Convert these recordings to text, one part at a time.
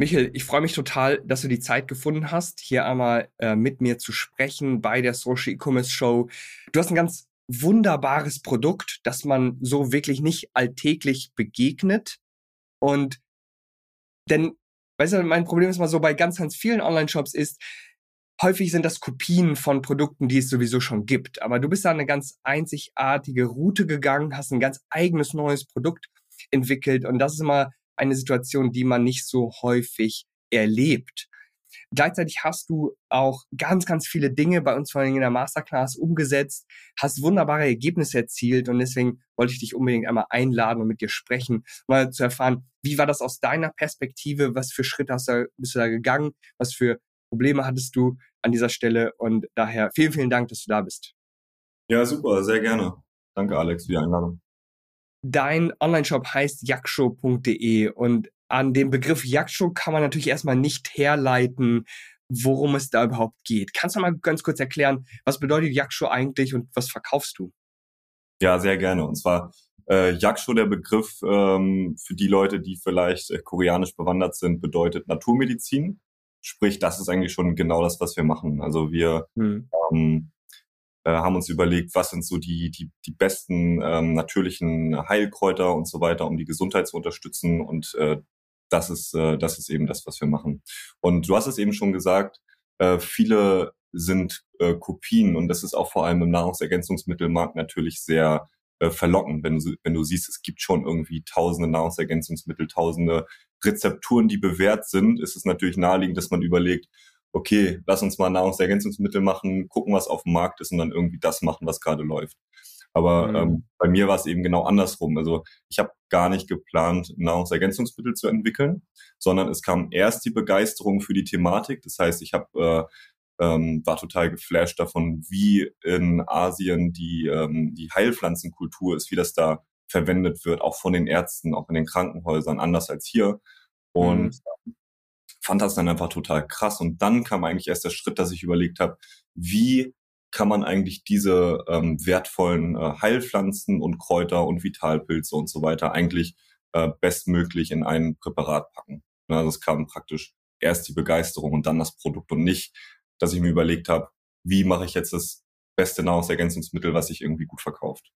Michael, ich freue mich total, dass du die Zeit gefunden hast, hier einmal äh, mit mir zu sprechen bei der Social E-Commerce Show. Du hast ein ganz wunderbares Produkt, das man so wirklich nicht alltäglich begegnet. Und denn, weißt du, mein Problem ist mal so bei ganz, ganz vielen Online-Shops ist, häufig sind das Kopien von Produkten, die es sowieso schon gibt. Aber du bist da eine ganz einzigartige Route gegangen, hast ein ganz eigenes neues Produkt entwickelt. Und das ist immer eine Situation, die man nicht so häufig erlebt. Gleichzeitig hast du auch ganz, ganz viele Dinge bei uns vor allem in der Masterclass umgesetzt, hast wunderbare Ergebnisse erzielt und deswegen wollte ich dich unbedingt einmal einladen und mit dir sprechen, mal zu erfahren, wie war das aus deiner Perspektive, was für Schritte hast du, bist du da gegangen, was für Probleme hattest du an dieser Stelle und daher vielen, vielen Dank, dass du da bist. Ja, super, sehr gerne. Danke, Alex, für die Einladung. Dein Online-Shop heißt jakshow.de und an dem Begriff Jagdshow kann man natürlich erstmal nicht herleiten, worum es da überhaupt geht. Kannst du mal ganz kurz erklären, was bedeutet Jagdshow eigentlich und was verkaufst du? Ja, sehr gerne. Und zwar äh, Yaksho, der Begriff ähm, für die Leute, die vielleicht äh, koreanisch bewandert sind, bedeutet Naturmedizin. Sprich, das ist eigentlich schon genau das, was wir machen. Also wir hm. ähm, äh, haben uns überlegt, was sind so die, die, die besten ähm, natürlichen Heilkräuter und so weiter, um die Gesundheit zu unterstützen. Und äh, das ist, äh, das ist eben das, was wir machen. Und du hast es eben schon gesagt, äh, viele sind äh, Kopien und das ist auch vor allem im Nahrungsergänzungsmittelmarkt natürlich sehr äh, verlockend, wenn du, wenn du siehst, es gibt schon irgendwie tausende Nahrungsergänzungsmittel, tausende Rezepturen, die bewährt sind, ist es natürlich naheliegend, dass man überlegt, okay, lass uns mal Nahrungsergänzungsmittel machen, gucken, was auf dem Markt ist und dann irgendwie das machen, was gerade läuft. Aber mhm. ähm, bei mir war es eben genau andersrum. Also ich habe gar nicht geplant, Nahrungsergänzungsmittel zu entwickeln, sondern es kam erst die Begeisterung für die Thematik. Das heißt, ich habe äh, ähm, war total geflasht davon, wie in Asien die, ähm, die Heilpflanzenkultur ist, wie das da verwendet wird, auch von den Ärzten, auch in den Krankenhäusern, anders als hier. Und mhm fand das dann einfach total krass. Und dann kam eigentlich erst der Schritt, dass ich überlegt habe, wie kann man eigentlich diese ähm, wertvollen äh, Heilpflanzen und Kräuter und Vitalpilze und so weiter eigentlich äh, bestmöglich in ein Präparat packen. Also es kam praktisch erst die Begeisterung und dann das Produkt und nicht, dass ich mir überlegt habe, wie mache ich jetzt das beste Nahrungsergänzungsmittel, was sich irgendwie gut verkauft.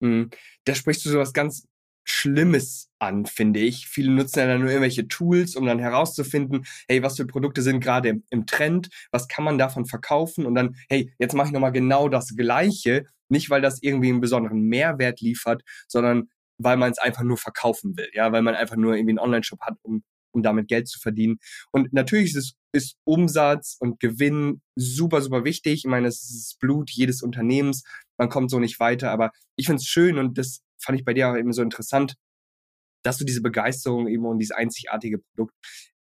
Mhm. Da sprichst du so was ganz Schlimmes an, finde ich. Viele nutzen ja dann nur irgendwelche Tools, um dann herauszufinden, hey, was für Produkte sind gerade im, Trend, was kann man davon verkaufen und dann, hey, jetzt mache ich nochmal genau das Gleiche, nicht weil das irgendwie einen besonderen Mehrwert liefert, sondern weil man es einfach nur verkaufen will, ja, weil man einfach nur irgendwie einen Online-Shop hat, um, um damit Geld zu verdienen. Und natürlich ist es ist Umsatz und Gewinn super, super wichtig. Ich meine, es ist das Blut jedes Unternehmens. Man kommt so nicht weiter. Aber ich finde es schön und das fand ich bei dir auch eben so interessant, dass du diese Begeisterung eben und dieses einzigartige Produkt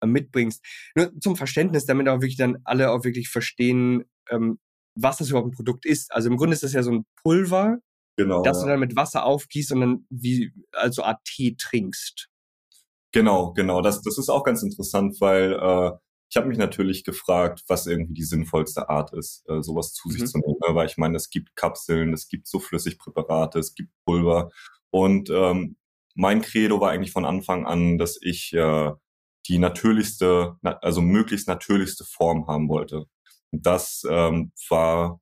äh, mitbringst. Nur zum Verständnis, damit auch wirklich dann alle auch wirklich verstehen, ähm, was das überhaupt ein Produkt ist. Also im Grunde ist das ja so ein Pulver, genau, das ja. du dann mit Wasser aufgießt und dann wie also Art Tee trinkst. Genau, genau. Das, das ist auch ganz interessant, weil äh, ich habe mich natürlich gefragt, was irgendwie die sinnvollste Art ist, äh, sowas zu mhm. sich zu nehmen. Ne? Weil ich meine, es gibt Kapseln, es gibt so Flüssigpräparate, es gibt Pulver. Und ähm, mein Credo war eigentlich von Anfang an, dass ich äh, die natürlichste, also möglichst natürlichste Form haben wollte. Und das ähm, war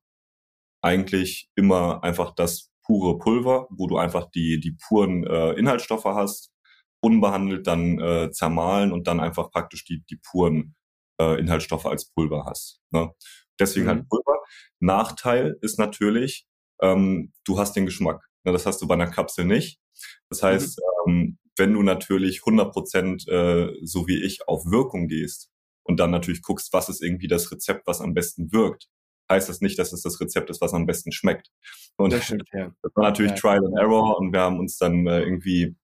eigentlich immer einfach das pure Pulver, wo du einfach die, die puren äh, Inhaltsstoffe hast, unbehandelt dann äh, zermahlen und dann einfach praktisch die, die puren äh, Inhaltsstoffe als Pulver hast. Ne? Deswegen halt mhm. halt Pulver. Nachteil ist natürlich, ähm, du hast den Geschmack. Ne? Das hast du bei einer Kapsel nicht. Das heißt, mhm. ähm, wenn du natürlich 100 Prozent, äh, so wie ich, auf Wirkung gehst und dann natürlich guckst, was ist irgendwie das Rezept, was am besten wirkt, heißt das nicht, dass es das Rezept ist, was am besten schmeckt. Und das, stimmt, ja. das war natürlich ja. Trial and Error und wir haben uns dann äh, irgendwie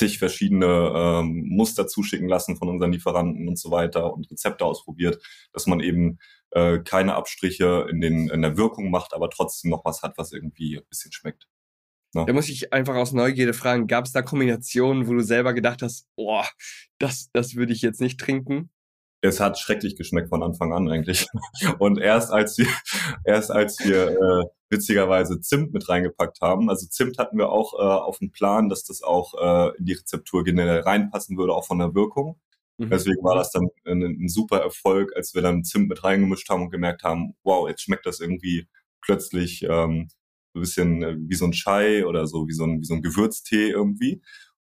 zig verschiedene ähm, Muster zuschicken lassen von unseren Lieferanten und so weiter und Rezepte ausprobiert, dass man eben äh, keine Abstriche in, den, in der Wirkung macht, aber trotzdem noch was hat, was irgendwie ein bisschen schmeckt. Ja. Da muss ich einfach aus Neugierde fragen, gab es da Kombinationen, wo du selber gedacht hast, boah, das, das würde ich jetzt nicht trinken? Es hat schrecklich geschmeckt von Anfang an eigentlich. Und erst als wir, erst als wir äh, witzigerweise Zimt mit reingepackt haben, also Zimt hatten wir auch äh, auf dem Plan, dass das auch äh, in die Rezeptur generell reinpassen würde, auch von der Wirkung. Mhm. Deswegen war das dann ein, ein, super Erfolg, als wir dann Zimt mit reingemischt haben und gemerkt haben, wow, jetzt schmeckt das irgendwie plötzlich ähm, ein bisschen äh, wie so ein Chai oder so, wie so ein, wie so ein Gewürztee irgendwie.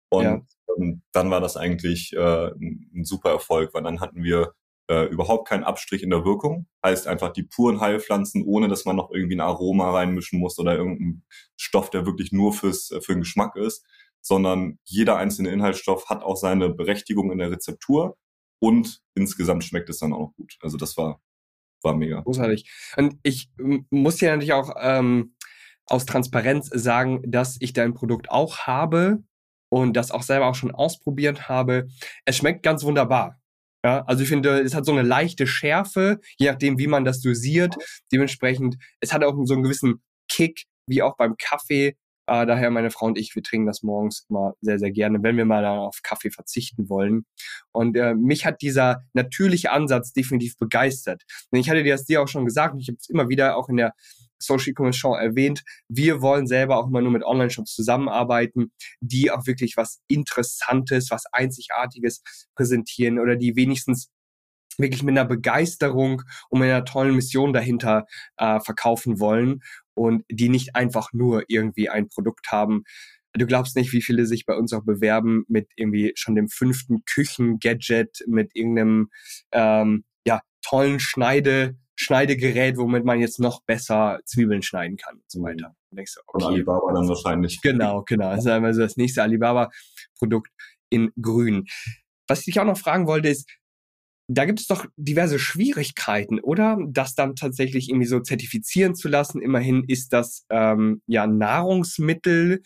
Und ja. Ähm, dann war das eigentlich äh, ein, ein super Erfolg, weil dann hatten wir äh, überhaupt keinen Abstrich in der Wirkung. Heißt einfach die puren Heilpflanzen, ohne dass man noch irgendwie ein Aroma reinmischen muss oder irgendeinen Stoff, der wirklich nur fürs, für den Geschmack ist, sondern jeder einzelne Inhaltsstoff hat auch seine Berechtigung in der Rezeptur und insgesamt schmeckt es dann auch noch gut. Also das war, war mega. Großartig. Und ich muss ja natürlich auch ähm, aus Transparenz sagen, dass ich dein Produkt auch habe und das auch selber auch schon ausprobiert habe. Es schmeckt ganz wunderbar. Ja, also ich finde, es hat so eine leichte Schärfe, je nachdem, wie man das dosiert. Dementsprechend, es hat auch so einen gewissen Kick, wie auch beim Kaffee. Äh, daher meine Frau und ich, wir trinken das morgens immer sehr, sehr gerne, wenn wir mal auf Kaffee verzichten wollen. Und äh, mich hat dieser natürliche Ansatz definitiv begeistert. Ich hatte dir das dir auch schon gesagt und ich habe es immer wieder auch in der Social E-Commerce Show erwähnt. Wir wollen selber auch immer nur mit Online-Shops zusammenarbeiten, die auch wirklich was Interessantes, was Einzigartiges präsentieren oder die wenigstens wirklich mit einer Begeisterung und mit einer tollen Mission dahinter äh, verkaufen wollen und die nicht einfach nur irgendwie ein Produkt haben. Du glaubst nicht, wie viele sich bei uns auch bewerben mit irgendwie schon dem fünften Küchen-Gadget, mit irgendeinem ähm, ja, tollen Schneide, Schneidegerät, womit man jetzt noch besser Zwiebeln schneiden kann und so weiter. Und denkst du, okay, Von Alibaba dann wahrscheinlich. Genau, genau. Das ist einmal so das nächste Alibaba-Produkt in grün. Was ich dich auch noch fragen wollte, ist, da gibt es doch diverse Schwierigkeiten, oder? Das dann tatsächlich irgendwie so zertifizieren zu lassen. Immerhin ist das ähm, ja Nahrungsmittel.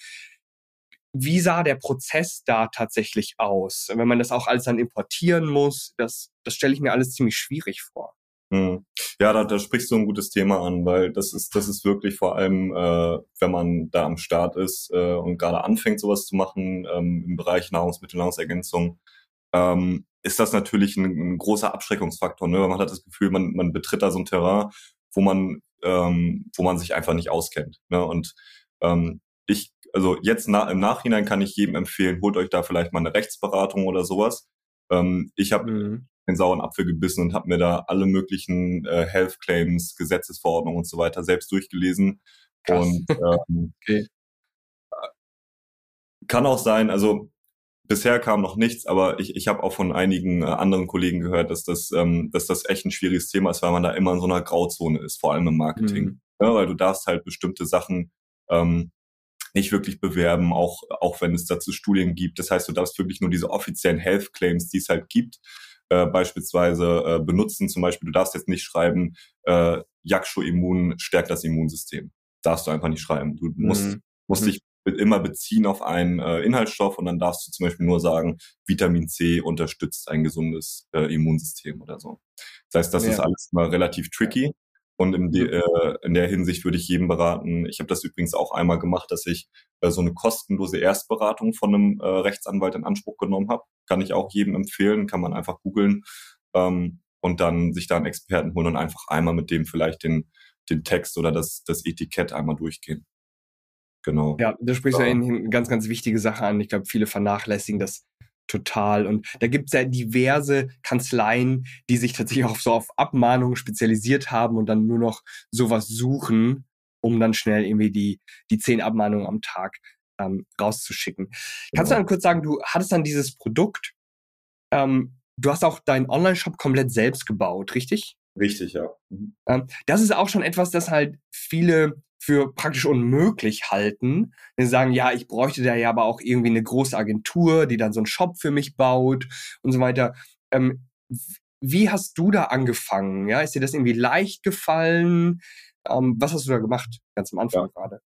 Wie sah der Prozess da tatsächlich aus? Wenn man das auch alles dann importieren muss, das, das stelle ich mir alles ziemlich schwierig vor. Hm. Ja, da, da sprichst du ein gutes Thema an, weil das ist, das ist wirklich vor allem, äh, wenn man da am Start ist äh, und gerade anfängt, sowas zu machen ähm, im Bereich Nahrungsmittel, Nahrungsergänzung, ähm, ist das natürlich ein, ein großer Abschreckungsfaktor. Ne? Man hat das Gefühl, man, man betritt da so ein Terrain, wo man, ähm, wo man sich einfach nicht auskennt. Ne? Und ähm, ich, also jetzt na, im Nachhinein kann ich jedem empfehlen, holt euch da vielleicht mal eine Rechtsberatung oder sowas. Ähm, ich habe mhm. Den sauren Apfel gebissen und habe mir da alle möglichen äh, Health Claims, Gesetzesverordnungen und so weiter selbst durchgelesen. Krass. Und ähm, okay. kann auch sein, also bisher kam noch nichts, aber ich, ich habe auch von einigen äh, anderen Kollegen gehört, dass das, ähm, dass das echt ein schwieriges Thema ist, weil man da immer in so einer Grauzone ist, vor allem im Marketing. Mhm. Ja, weil du darfst halt bestimmte Sachen ähm, nicht wirklich bewerben, auch, auch wenn es dazu Studien gibt. Das heißt, du darfst wirklich nur diese offiziellen Health Claims, die es halt gibt, äh, beispielsweise äh, benutzen. Zum Beispiel, du darfst jetzt nicht schreiben, äh, Yaksho Immun stärkt das Immunsystem. Darfst du einfach nicht schreiben. Du musst, mhm. musst mhm. dich immer beziehen auf einen äh, Inhaltsstoff und dann darfst du zum Beispiel nur sagen, Vitamin C unterstützt ein gesundes äh, Immunsystem oder so. Das heißt, das ja. ist alles mal relativ tricky. Und in, de, äh, in der Hinsicht würde ich jedem beraten, ich habe das übrigens auch einmal gemacht, dass ich äh, so eine kostenlose Erstberatung von einem äh, Rechtsanwalt in Anspruch genommen habe. Kann ich auch jedem empfehlen, kann man einfach googeln ähm, und dann sich da einen Experten holen und einfach einmal mit dem vielleicht den, den Text oder das, das Etikett einmal durchgehen. Genau. Ja, da sprichst du ja. eine ganz, ganz wichtige Sache an. Ich glaube, viele vernachlässigen das total. Und da gibt es ja diverse Kanzleien, die sich tatsächlich auch so auf Abmahnungen spezialisiert haben und dann nur noch sowas suchen, um dann schnell irgendwie die, die zehn Abmahnungen am Tag ähm, rauszuschicken. Genau. Kannst du dann kurz sagen, du hattest dann dieses Produkt, ähm, du hast auch deinen Online-Shop komplett selbst gebaut, richtig? Richtig, ja. Mhm. Ähm, das ist auch schon etwas, das halt viele für praktisch unmöglich halten. Die sagen, ja, ich bräuchte da ja aber auch irgendwie eine große Agentur, die dann so einen Shop für mich baut und so weiter. Ähm, wie hast du da angefangen? Ja, ist dir das irgendwie leicht gefallen? Ähm, was hast du da gemacht, ganz am Anfang ja. gerade?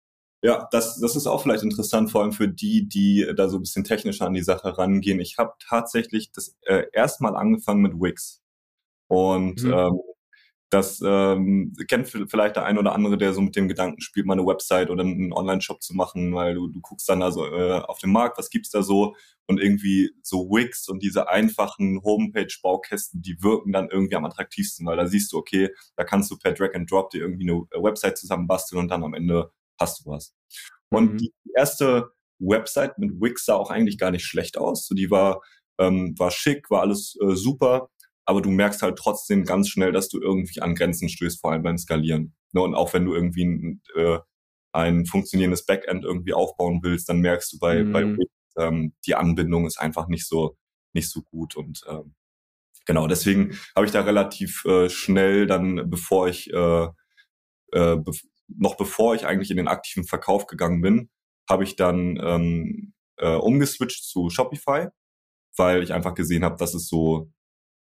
Ja, das, das ist auch vielleicht interessant, vor allem für die, die da so ein bisschen technischer an die Sache rangehen. Ich habe tatsächlich das äh, erstmal angefangen mit Wix. Und mhm. ähm, Das ähm, kennt vielleicht der ein oder andere, der so mit dem Gedanken spielt, mal eine Website oder einen Online-Shop zu machen, weil du, du guckst dann also äh, auf dem Markt, was gibt's da so und irgendwie so Wix und diese einfachen Homepage-Baukästen, die wirken dann irgendwie am attraktivsten, weil da siehst du, okay, da kannst du per Drag and Drop dir irgendwie eine äh, Website zusammenbasteln und dann am Ende hast du was. Und mhm. die erste Website mit Wix sah auch eigentlich gar nicht schlecht aus. So, die war, ähm, war schick, war alles äh, super aber du merkst halt trotzdem ganz schnell, dass du irgendwie an Grenzen stößt, vor allem beim Skalieren. Ne? Und auch wenn du irgendwie ein, äh, ein funktionierendes Backend irgendwie aufbauen willst, dann merkst du bei, mhm. bei ähm, die Anbindung ist einfach nicht so nicht so gut und ähm, genau deswegen habe ich da relativ äh, schnell dann, bevor ich äh, äh, be noch bevor ich eigentlich in den aktiven Verkauf gegangen bin, habe ich dann ähm, äh, umgeswitcht zu Shopify, weil ich einfach gesehen habe, dass es so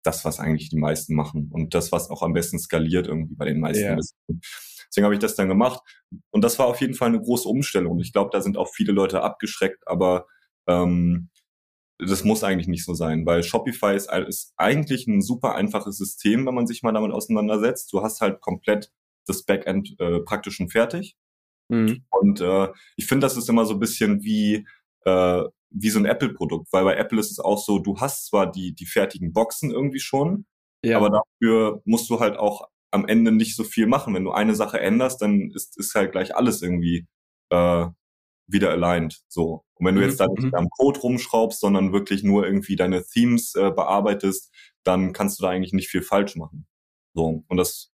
das, was eigentlich die meisten machen und das, was auch am besten skaliert irgendwie bei den meisten. Yeah. Deswegen habe ich das dann gemacht und das war auf jeden Fall eine große Umstellung. Ich glaube, da sind auch viele Leute abgeschreckt, aber ähm, das muss eigentlich nicht so sein, weil Shopify ist, ist eigentlich ein super einfaches System, wenn man sich mal damit auseinandersetzt. Du hast halt komplett das Backend äh, praktisch schon fertig. Mhm. Und äh, ich finde, das ist immer so ein bisschen wie äh, wie so ein Apple-Produkt, weil bei Apple ist es auch so, du hast zwar die, die fertigen Boxen irgendwie schon, ja. aber dafür musst du halt auch am Ende nicht so viel machen. Wenn du eine Sache änderst, dann ist, ist halt gleich alles irgendwie äh, wieder aligned. So. Und wenn du mhm. jetzt da nicht mhm. am Code rumschraubst, sondern wirklich nur irgendwie deine Themes äh, bearbeitest, dann kannst du da eigentlich nicht viel falsch machen. So. Und das,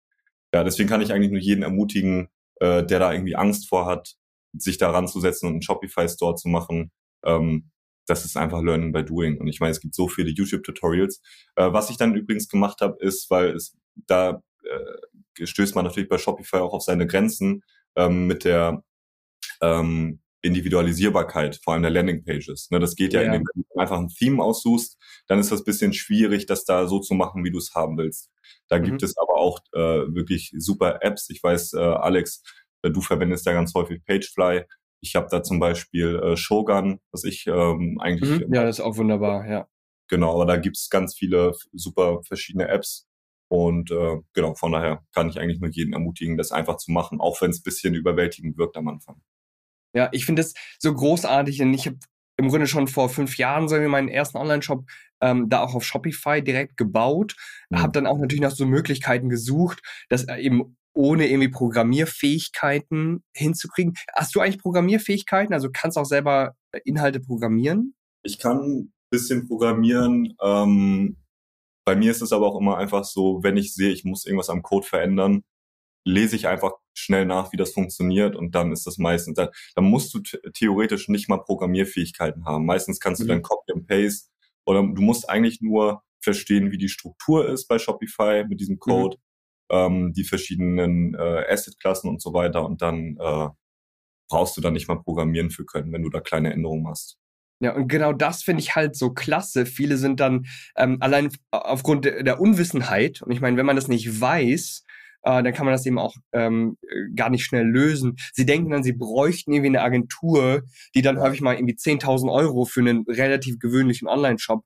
ja, deswegen kann ich eigentlich nur jeden ermutigen, äh, der da irgendwie Angst vor hat, sich da ranzusetzen und einen Shopify-Store zu machen, ähm, das ist einfach Learning by Doing. Und ich meine, es gibt so viele YouTube-Tutorials. Äh, was ich dann übrigens gemacht habe, ist, weil es da äh, stößt man natürlich bei Shopify auch auf seine Grenzen ähm, mit der ähm, Individualisierbarkeit, vor allem der Landingpages. Ne, das geht ja, ja. indem du einfach ein Theme aussuchst, dann ist das bisschen schwierig, das da so zu machen, wie du es haben willst. Da mhm. gibt es aber auch äh, wirklich super Apps. Ich weiß, äh, Alex, äh, du verwendest ja ganz häufig Pagefly. Ich habe da zum Beispiel äh, Shogun, was ich ähm, eigentlich. Mhm, ja, das ist auch wunderbar, ja. Genau, aber da gibt's ganz viele super verschiedene Apps. Und äh, genau, von daher kann ich eigentlich nur jeden ermutigen, das einfach zu machen, auch wenn es bisschen überwältigend wirkt am Anfang. Ja, ich finde es so großartig und ich habe im Grunde schon vor fünf Jahren so meinen ersten Online-Shop ähm, da auch auf Shopify direkt gebaut. Mhm. Habe dann auch natürlich nach so Möglichkeiten gesucht, dass eben ohne irgendwie Programmierfähigkeiten hinzukriegen. Hast du eigentlich Programmierfähigkeiten? Also kannst du auch selber äh, Inhalte programmieren? Ich kann ein bisschen programmieren. Ähm, bei mir ist es aber auch immer einfach so, wenn ich sehe, ich muss irgendwas am Code verändern, lese ich einfach schnell nach, wie das funktioniert und dann ist das meistens, dann, dann musst du theoretisch nicht mal Programmierfähigkeiten haben. Meistens kannst du mhm. dann Copy and Paste oder du musst eigentlich nur verstehen, wie die Struktur ist bei Shopify mit diesem mhm. Code. Mhm ähm, die verschiedenen äh, Asset-Klassen und so weiter und dann äh, brauchst du da nicht mal programmieren für können, wenn du da kleine Änderungen machst. Ja, und genau das finde ich halt so klasse. Viele sind dann ähm, allein aufgrund der Unwissenheit, und ich meine, wenn man das nicht weiß, äh, dann kann man das eben auch ähm, gar nicht schnell lösen. Sie denken dann, sie bräuchten irgendwie eine Agentur, die dann häufig mal irgendwie 10.000 Euro für einen relativ gewöhnlichen Online-Shop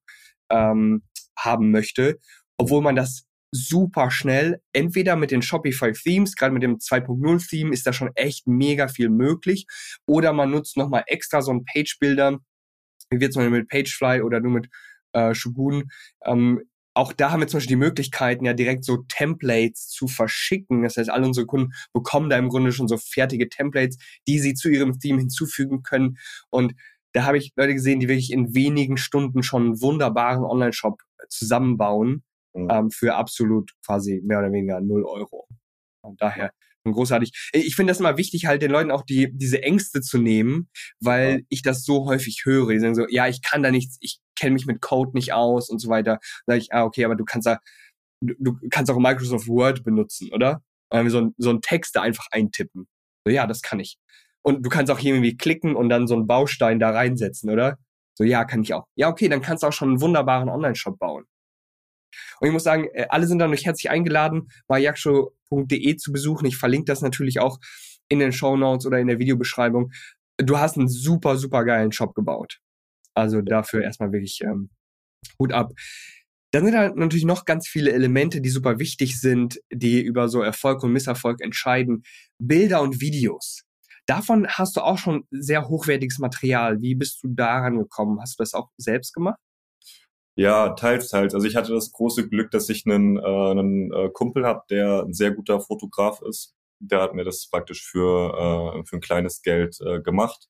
ähm, haben möchte, obwohl man das super schnell. Entweder mit den Shopify Themes, gerade mit dem 2.0 Theme ist da schon echt mega viel möglich. Oder man nutzt nochmal extra so einen Page-Builder, wie wir zum Beispiel mit Pagefly oder nur mit äh, Shogun. Ähm, auch da haben wir zum Beispiel die Möglichkeiten, ja direkt so Templates zu verschicken. Das heißt, alle unsere Kunden bekommen da im Grunde schon so fertige Templates, die sie zu ihrem Theme hinzufügen können. Und da habe ich Leute gesehen, die wirklich in wenigen Stunden schon einen wunderbaren Online-Shop zusammenbauen mhm. ähm, für absolut quasi mehr oder weniger null Euro. Und daher großartig. Ich finde das immer wichtig, halt den Leuten auch die, diese Ängste zu nehmen, weil ja. ich das so häufig höre. Die sagen so, ja, ich kann da nichts, ich kenne mich mit Code nicht aus und so weiter. Da sage ich, ah, okay, aber du kannst da, du, du kannst auch Microsoft Word benutzen, oder? So, ein, so einen Text da einfach eintippen. So, ja, das kann ich. Und du kannst auch hier irgendwie klicken und dann so einen Baustein da reinsetzen, oder? So, ja, kann ich auch. Ja, okay, dann kannst du auch schon einen wunderbaren Online-Shop bauen. Und ich muss sagen, äh, alle sind dann durch herzlich eingeladen, mayakshow.de zu besuchen. Ich verlinke das natürlich auch in den Show Notes oder in der Videobeschreibung. Du hast einen super, super geilen Shop gebaut. Also dafür erstmal wirklich ähm, Hut ab. Dann sind halt natürlich noch ganz viele Elemente, die super wichtig sind, die über so Erfolg und Misserfolg entscheiden. Bilder und Videos. Davon hast du auch schon sehr hochwertiges Material. Wie bist du daran gekommen? Hast du das auch selbst gemacht? Ja, teils, teils. Also ich hatte das große Glück, dass ich einen, äh, einen äh, Kumpel habe, der ein sehr guter Fotograf ist. Der hat mir das praktisch für, äh, für ein kleines Geld äh, gemacht.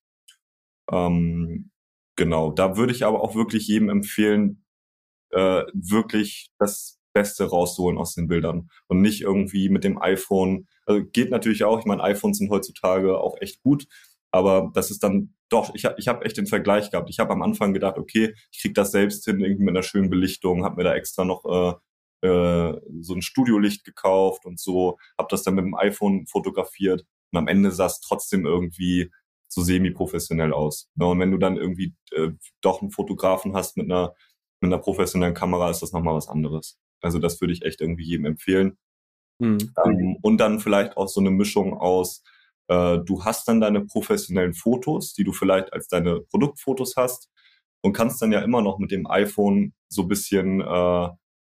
Ähm, genau, da würde ich aber auch wirklich jedem empfehlen, äh, wirklich das Beste rausholen aus den Bildern und nicht irgendwie mit dem iPhone. Also geht natürlich auch. Ich meine, iPhones sind heutzutage auch echt gut, aber das ist dann doch, ich habe ich hab echt den Vergleich gehabt. Ich habe am Anfang gedacht, okay, ich krieg das selbst hin, irgendwie mit einer schönen Belichtung, habe mir da extra noch äh, äh, so ein Studiolicht gekauft und so, habe das dann mit dem iPhone fotografiert und am Ende sah es trotzdem irgendwie so semi-professionell aus. Ne? Und wenn du dann irgendwie äh, doch einen Fotografen hast mit einer, mit einer professionellen Kamera, ist das nochmal was anderes. Also das würde ich echt irgendwie jedem empfehlen. Mhm. Ähm, und dann vielleicht auch so eine Mischung aus, äh, du hast dann deine professionellen Fotos, die du vielleicht als deine Produktfotos hast und kannst dann ja immer noch mit dem iPhone so bisschen äh,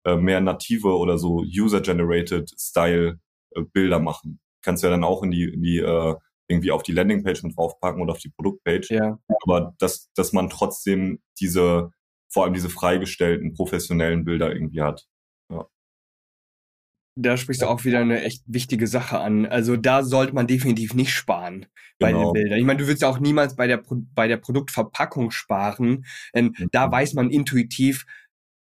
äh, mehr native oder so user-generated Style äh, Bilder machen. Kannst ja dann auch in die, in die äh, irgendwie auf die Landingpage mit draufpacken oder auf die Produktpage. Ja. Aber dass, dass man trotzdem diese, vor allem diese freigestellten professionellen Bilder irgendwie hat. Ja. Da sprichst du auch wieder eine echt wichtige Sache an. Also da sollte man definitiv nicht sparen bei genau. den Bildern. Ich meine, du willst ja auch niemals bei der, bei der Produktverpackung sparen, denn mhm. da weiß man intuitiv,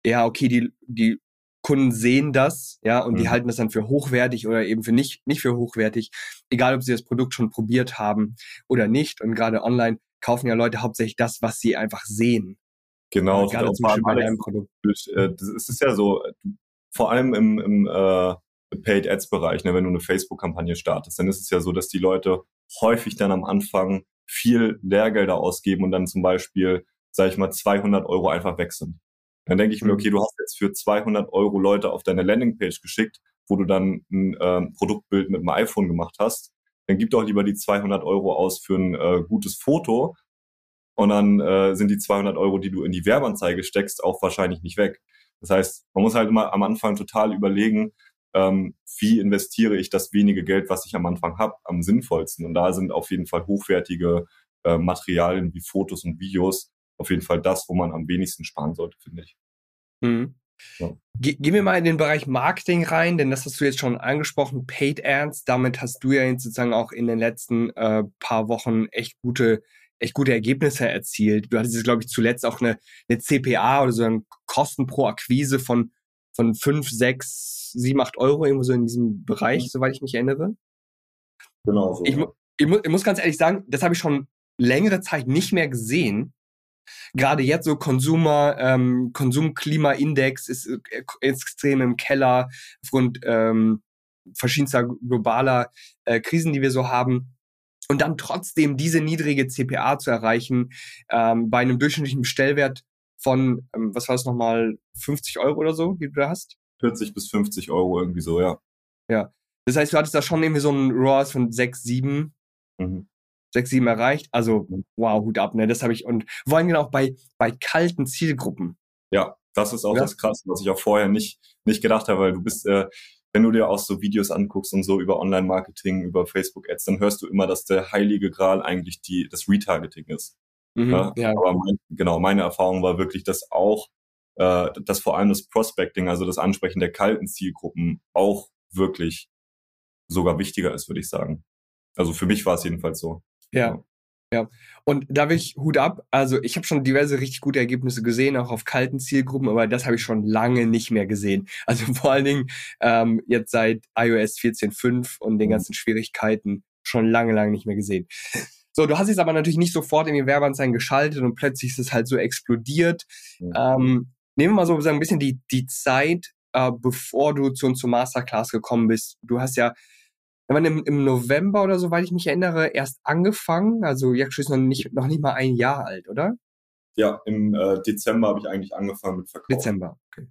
ja, okay, die, die Kunden sehen das, ja, und mhm. die halten das dann für hochwertig oder eben für nicht, nicht für hochwertig, egal ob sie das Produkt schon probiert haben oder nicht. Und gerade online kaufen ja Leute hauptsächlich das, was sie einfach sehen. Genau, ja, gerade zum Beispiel bei deinem Produkt. Äh, das ist ja so, vor allem im, im äh, Paid Ads Bereich, ne, wenn du eine Facebook-Kampagne startest, dann ist es ja so, dass die Leute häufig dann am Anfang viel Lehrgelder ausgeben und dann zum Beispiel, sage ich mal, 200 Euro einfach weg sind. Dann denke ich mir, mhm. okay, du hast jetzt für 200 Euro Leute auf deine Landingpage geschickt, wo du dann ein äh, Produktbild mit dem iPhone gemacht hast. Dann gib doch lieber die 200 Euro aus für ein äh, gutes Foto und dann äh, sind die 200 Euro, die du in die Werbeanzeige steckst, auch wahrscheinlich nicht weg. Das heißt, man muss halt immer am Anfang total überlegen, ähm, wie investiere ich das wenige Geld, was ich am Anfang habe, am sinnvollsten. Und da sind auf jeden Fall hochwertige äh, Materialien wie Fotos und Videos auf jeden Fall das, wo man am wenigsten sparen sollte, finde ich. Mhm. Ja. gehen wir mal in den Bereich Marketing rein, denn das hast du jetzt schon angesprochen, Paid Ads. Damit hast du ja jetzt sozusagen auch in den letzten äh, paar Wochen echt gute, echt gute Ergebnisse erzielt. Du hattest, glaube ich, zuletzt auch eine, eine CPA oder so ein Kosten pro Akquise von, von 5, 6, 7, 8 Euro, irgendwo so in diesem Bereich, mhm. soweit ich mich erinnere. Genau so. Ich, ich, ich muss ganz ehrlich sagen, das habe ich schon längere Zeit nicht mehr gesehen gerade jetzt so Konsumer, ähm, Konsumklimaindex ist äh, extrem im Keller aufgrund ähm, verschiedenster globaler äh, Krisen, die wir so haben. Und dann trotzdem diese niedrige CPA zu erreichen, ähm, bei einem durchschnittlichen Bestellwert von, ähm, was war es nochmal, 50 Euro oder so, die du da hast? 40 bis 50 Euro irgendwie so, ja. Ja. Das heißt, du hattest da schon irgendwie so einen ROAS von 6, 7. Mhm sechs, sieben erreicht. Also, wow, Hut ab, ne? Das habe ich und vor allem auch bei, bei kalten Zielgruppen. Ja, das ist auch ja. das Krasse, was ich auch vorher nicht, nicht gedacht habe, weil du bist, äh, wenn du dir auch so Videos anguckst und so über Online-Marketing, über Facebook-Ads, dann hörst du immer, dass der heilige Gral eigentlich die, das Retargeting ist. Mhm, ja? ja? Aber mein, genau, meine Erfahrung war wirklich, dass auch, äh, dass vor allem das Prospecting, also das Ansprechen der kalten Zielgruppen auch wirklich sogar wichtiger ist, würde ich sagen. Also für mich war es jedenfalls so. Ja. Ja, und da will ich Hut ab. Also ich habe schon diverse richtig gute Ergebnisse gesehen, auch auf kalten Zielgruppen, aber das habe ich schon lange nicht mehr gesehen. Also vor allen Dingen ähm, jetzt seit iOS 14.5 und den mhm. ganzen Schwierigkeiten schon lange, lange nicht mehr gesehen. So, du hast jetzt aber natürlich nicht sofort in die Werbeanzeigen geschaltet und plötzlich ist es halt so explodiert. Mhm. Ähm, nehmen wir mal so ein bisschen die, die Zeit, äh, bevor du zu uns zur Masterclass gekommen bist. Du hast ja wenn man im, im November oder so, weil ich mich erinnere, erst angefangen. Also Yakshu ist noch nicht, noch nicht mal ein Jahr alt, oder? Ja, im äh, Dezember habe ich eigentlich angefangen mit Verkauf. Dezember, okay.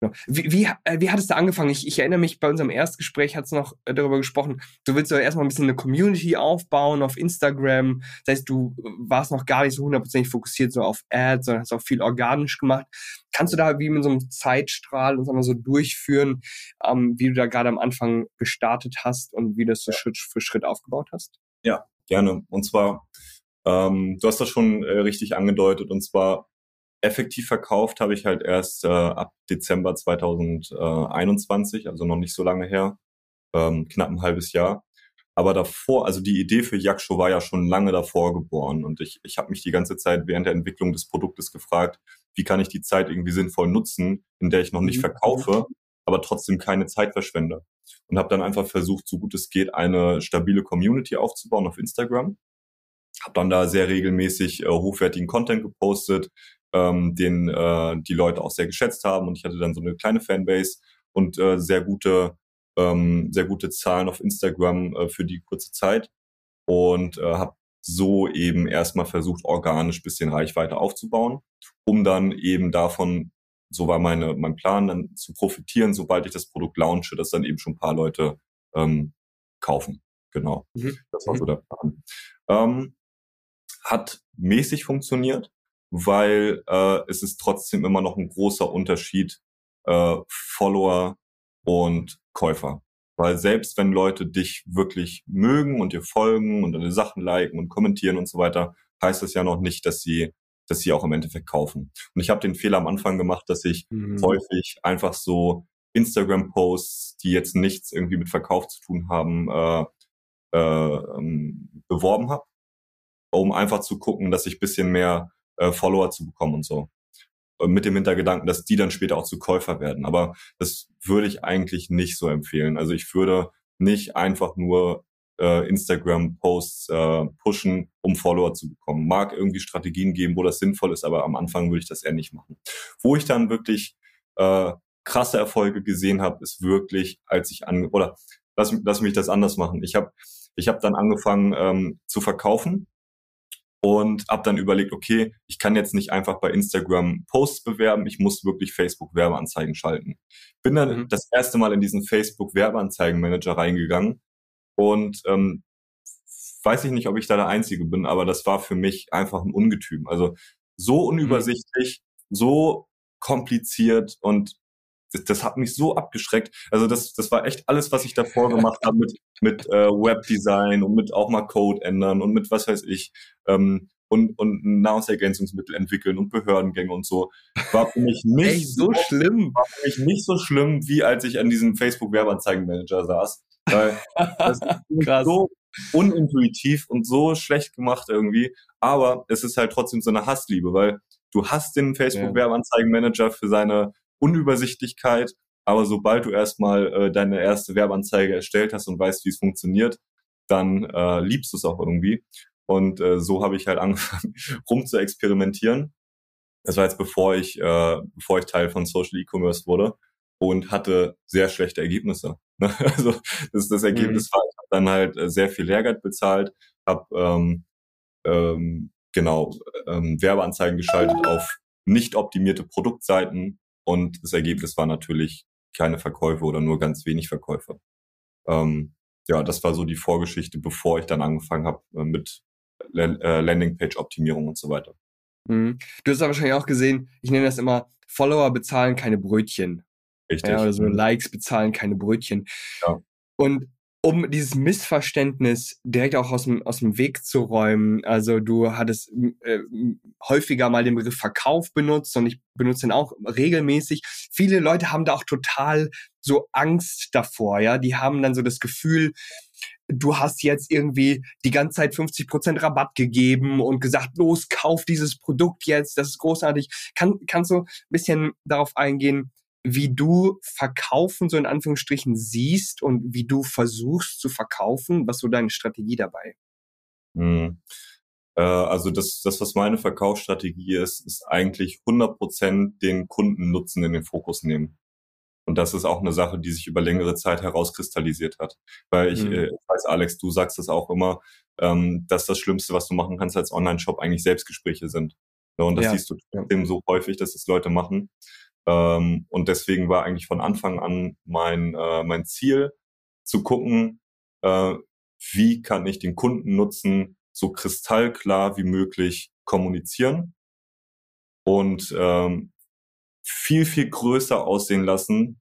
Genau. Wie, wie, äh, wie hat es da angefangen? Ich, ich erinnere mich, bei unserem Erstgespräch hat es noch äh, darüber gesprochen, du willst ja erstmal ein bisschen eine Community aufbauen auf Instagram. Das heißt, du äh, warst noch gar nicht so hundertprozentig fokussiert so auf Ads, sondern hast auch viel organisch gemacht. Kannst du da wie mit so einem Zeitstrahl uns einmal so durchführen, ähm, wie du da gerade am Anfang gestartet hast und wie das so Schritt für Schritt aufgebaut hast? Ja, gerne. Und zwar, ähm, du hast das schon äh, richtig angedeutet, und zwar effektiv verkauft habe ich halt erst äh, ab Dezember 2021, also noch nicht so lange her, ähm, knapp ein halbes Jahr. Aber davor, also die Idee für Yaksho war ja schon lange davor geboren und ich, ich habe mich die ganze Zeit während der Entwicklung des Produktes gefragt, wie kann ich die Zeit irgendwie sinnvoll nutzen, in der ich noch nicht mhm. verkaufe, aber trotzdem keine Zeit verschwende. Und habe dann einfach versucht, so gut es geht, eine stabile Community aufzubauen auf Instagram. Habe dann da sehr regelmäßig äh, hochwertigen Content gepostet, ähm, den äh, die Leute auch sehr geschätzt haben. Und ich hatte dann so eine kleine Fanbase und äh, sehr gute, ähm, sehr gute Zahlen auf Instagram äh, für die kurze Zeit. Und äh, habe so eben erstmal versucht, organisch bisschen Reichweite aufzubauen, um dann eben davon, so war meine, mein Plan, dann zu profitieren, sobald ich das Produkt launche, dass dann eben schon ein paar Leute ähm, kaufen. Genau. Mhm. Das war so mhm. der Plan. Ähm, hat mäßig funktioniert weil äh, es ist trotzdem immer noch ein großer Unterschied äh, Follower und Käufer. Weil selbst wenn Leute dich wirklich mögen und dir folgen und deine Sachen liken und kommentieren und so weiter, heißt das ja noch nicht, dass sie, dass sie auch im Endeffekt kaufen. Und ich habe den Fehler am Anfang gemacht, dass ich mhm. häufig einfach so Instagram-Posts, die jetzt nichts irgendwie mit Verkauf zu tun haben, äh, äh, ähm, beworben habe, um einfach zu gucken, dass ich bisschen mehr äh, Follower zu bekommen und so. Und mit dem Hintergedanken, dass die dann später auch zu Käufer werden. Aber das würde ich eigentlich nicht so empfehlen. Also ich würde nicht einfach nur äh, Instagram-Posts äh, pushen, um Follower zu bekommen. Mag irgendwie Strategien geben, wo das sinnvoll ist, aber am Anfang würde ich das eher nicht machen. Wo ich dann wirklich äh, krasse Erfolge gesehen habe, ist wirklich, als ich an oder lass, lass mich das anders machen. Ich habe ich hab dann angefangen ähm, zu verkaufen und habe dann überlegt, okay, ich kann jetzt nicht einfach bei Instagram Posts bewerben, ich muss wirklich Facebook Werbeanzeigen schalten. Bin dann mhm. das erste Mal in diesen Facebook Werbeanzeigenmanager reingegangen und ähm, weiß ich nicht, ob ich da der Einzige bin, aber das war für mich einfach ein Ungetüm. Also so unübersichtlich, mhm. so kompliziert und das, das hat mich so abgeschreckt. Also das, das war echt alles, was ich davor gemacht habe mit, mit äh, Webdesign und mit auch mal Code ändern und mit was weiß ich ähm, und, und Nahrungsergänzungsmittel entwickeln und Behördengänge und so. War für mich nicht Ey, so schlimm. War für mich nicht so schlimm, wie als ich an diesem Facebook Werbeanzeigenmanager saß. Weil das ist so unintuitiv und so schlecht gemacht irgendwie. Aber es ist halt trotzdem so eine Hassliebe, weil du hast den Facebook Werbeanzeigenmanager für seine Unübersichtlichkeit. Aber sobald du erstmal äh, deine erste Werbeanzeige erstellt hast und weißt, wie es funktioniert, dann äh, liebst du es auch irgendwie. Und äh, so habe ich halt angefangen, rum zu experimentieren. Das war jetzt bevor ich, äh, bevor ich Teil von Social E-Commerce wurde und hatte sehr schlechte Ergebnisse. also das, das Ergebnis mhm. war, ich habe dann halt äh, sehr viel Lehrgeld bezahlt, habe ähm, ähm, genau ähm, Werbeanzeigen geschaltet auf nicht optimierte Produktseiten und das Ergebnis war natürlich keine Verkäufe oder nur ganz wenig Verkäufe. Ähm, ja, das war so die Vorgeschichte, bevor ich dann angefangen habe äh, mit äh, Landingpage-Optimierung und so weiter. Mhm. Du hast ja wahrscheinlich auch gesehen, ich nenne das immer, Follower bezahlen keine Brötchen. Richtig. Ja, oder so mhm. Likes bezahlen keine Brötchen. Ja. Und um dieses Missverständnis direkt auch aus dem, aus dem Weg zu räumen. Also du hattest äh, häufiger mal den Begriff Verkauf benutzt und ich benutze ihn auch regelmäßig. Viele Leute haben da auch total so Angst davor, ja. Die haben dann so das Gefühl, du hast jetzt irgendwie die ganze Zeit 50% Rabatt gegeben und gesagt, los, kauf dieses Produkt jetzt, das ist großartig. Kann, kannst du ein bisschen darauf eingehen, wie du Verkaufen so in Anführungsstrichen siehst und wie du versuchst zu verkaufen? Was so deine Strategie dabei? Hm. Äh, also das, das, was meine Verkaufsstrategie ist, ist eigentlich 100% den Kundennutzen in den Fokus nehmen. Und das ist auch eine Sache, die sich über längere Zeit herauskristallisiert hat. Weil ich, mhm. äh, weiß, Alex, du sagst das auch immer, ähm, dass das Schlimmste, was du machen kannst als Online-Shop, eigentlich Selbstgespräche sind. Ja, und das ja. siehst du trotzdem so häufig, dass das Leute machen. Ähm, und deswegen war eigentlich von Anfang an mein, äh, mein Ziel, zu gucken, äh, wie kann ich den Kunden nutzen, so kristallklar wie möglich kommunizieren und ähm, viel, viel größer aussehen lassen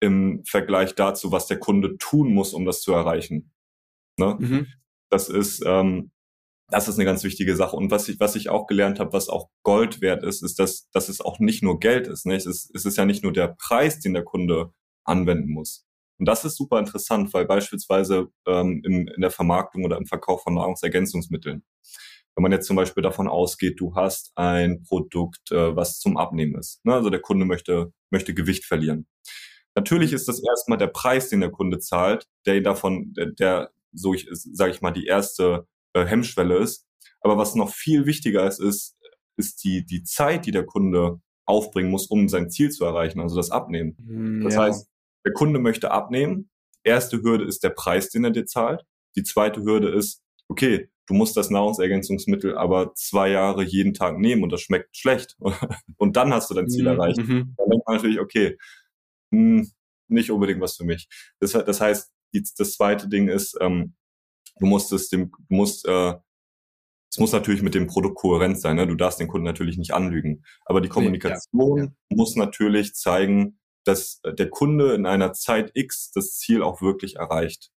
im Vergleich dazu, was der Kunde tun muss, um das zu erreichen. Ne? Mhm. Das ist ähm, das ist eine ganz wichtige Sache. Und was ich, was ich auch gelernt habe, was auch Gold wert ist, ist, dass, dass es auch nicht nur Geld ist. Ne? Es, ist es ist ja nicht nur der Preis, den der Kunde anwenden muss. Und das ist super interessant, weil beispielsweise ähm, in, in der Vermarktung oder im Verkauf von Nahrungsergänzungsmitteln, wenn man jetzt zum Beispiel davon ausgeht, du hast ein Produkt, äh, was zum Abnehmen ist. Ne? Also der Kunde möchte, möchte Gewicht verlieren. Natürlich ist das erstmal der Preis, den der Kunde zahlt, der davon, der, der so ich sage ich mal, die erste äh, Hemmschwelle ist. Aber was noch viel wichtiger ist, ist, ist die, die Zeit, die der Kunde aufbringen muss, um sein Ziel zu erreichen, also das Abnehmen. Mm, das ja. heißt, der Kunde möchte abnehmen. Erste Hürde ist der Preis, den er dir zahlt. Die zweite Hürde ist, okay, du musst das Nahrungsergänzungsmittel aber zwei Jahre jeden Tag nehmen und das schmeckt schlecht. und dann hast du dein Ziel mm, erreicht. Mhm. Dann denkt man natürlich, okay, mh, hm, nicht unbedingt was für mich. Das, das heißt, die, das zweite Ding ist, ähm, du musst es dem, du musst, äh, es muss natürlich mit dem Produkt kohärent sein. Ne? Du darfst den Kunden natürlich nicht anlügen. Aber die Kommunikation ja. muss natürlich zeigen, dass der Kunde in einer Zeit X das Ziel auch wirklich erreicht.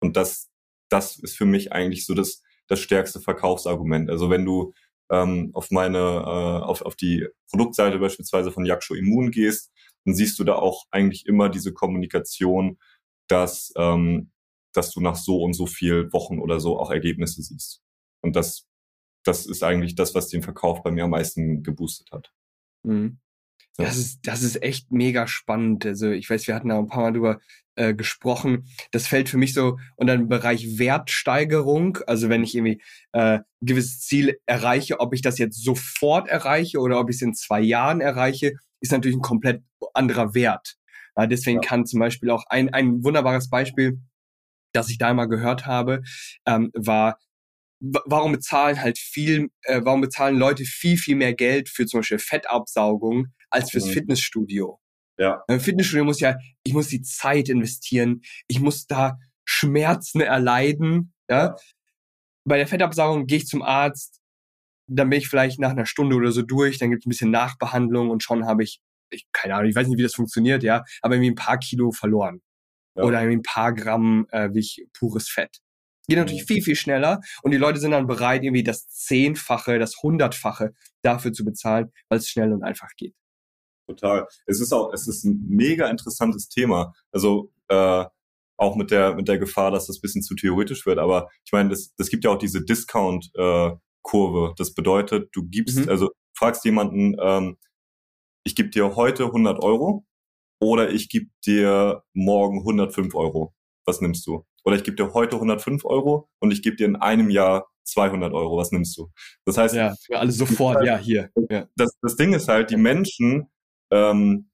Und das, das ist für mich eigentlich so das, das stärkste Verkaufsargument. Also wenn du ähm, auf meine, äh, auf, auf die Produktseite beispielsweise von Yaksho Immun gehst, dann siehst du da auch eigentlich immer diese Kommunikation, dass ähm, dass du nach so und so viel Wochen oder so auch Ergebnisse siehst. Und das, das ist eigentlich das, was den Verkauf bei mir am meisten geboostet hat. Mhm. Das ist, das ist echt mega spannend. Also ich weiß, wir hatten da ein paar Mal drüber äh, gesprochen. Das fällt für mich so unter den Bereich Wertsteigerung. Also wenn ich irgendwie äh, ein gewisses Ziel erreiche, ob ich das jetzt sofort erreiche oder ob ich es in zwei Jahren erreiche, ist natürlich ein komplett anderer Wert. Ja, deswegen ja. kann zum Beispiel auch ein, ein wunderbares Beispiel, das ich da mal gehört habe, ähm, war, warum bezahlen halt viel, äh, warum bezahlen Leute viel, viel mehr Geld für zum Beispiel Fettabsaugung als fürs mhm. Fitnessstudio? Ja. Im Fitnessstudio muss ja, ich muss die Zeit investieren, ich muss da Schmerzen erleiden, ja. Bei der Fettabsaugung gehe ich zum Arzt, dann bin ich vielleicht nach einer Stunde oder so durch, dann gibt es ein bisschen Nachbehandlung und schon habe ich, ich, keine Ahnung, ich weiß nicht, wie das funktioniert, ja, aber irgendwie ein paar Kilo verloren ja. oder ein paar Gramm äh, wie pures Fett. Geht natürlich viel, viel schneller und die Leute sind dann bereit, irgendwie das Zehnfache, das Hundertfache dafür zu bezahlen, weil es schnell und einfach geht. Total. Es ist auch, es ist ein mega interessantes Thema. Also äh, auch mit der mit der Gefahr, dass das bisschen zu theoretisch wird. Aber ich meine, das, das gibt ja auch diese Discount-Kurve. Äh, das bedeutet, du gibst, mhm. also fragst jemanden, ähm, ich gebe dir heute 100 Euro oder ich gebe dir morgen 105 Euro. Was nimmst du? Oder ich gebe dir heute 105 Euro und ich gebe dir in einem Jahr 200 Euro. Was nimmst du? Das heißt, ja, alles sofort, halt, ja, hier. Ja. Das, das Ding ist halt, die Menschen ähm,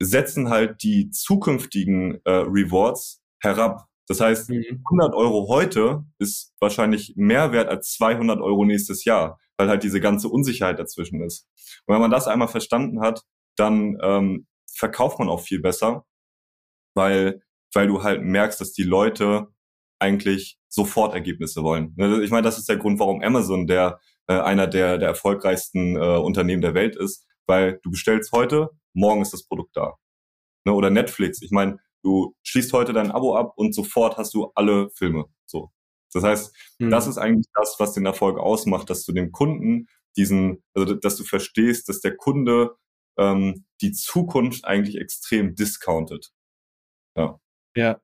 setzen halt die zukünftigen äh, Rewards herab. Das heißt, mhm. 100 Euro heute ist wahrscheinlich mehr wert als 200 Euro nächstes Jahr, weil halt diese ganze Unsicherheit dazwischen ist. Und wenn man das einmal verstanden hat, dann ähm, verkauft man auch viel besser, weil, weil du halt merkst, dass die Leute eigentlich sofort Ergebnisse wollen. Ne, ich meine, das ist der Grund, warum Amazon der äh, einer der, der erfolgreichsten äh, Unternehmen der Welt ist, weil du bestellst heute, morgen ist das Produkt da. Ne, oder Netflix. Ich meine, du schließt heute dein Abo ab und sofort hast du alle Filme. So. Das heißt, mhm. das ist eigentlich das, was den Erfolg ausmacht, dass du dem Kunden diesen, also dass du verstehst, dass der Kunde ähm, die Zukunft eigentlich extrem discounted. Ja. Ja.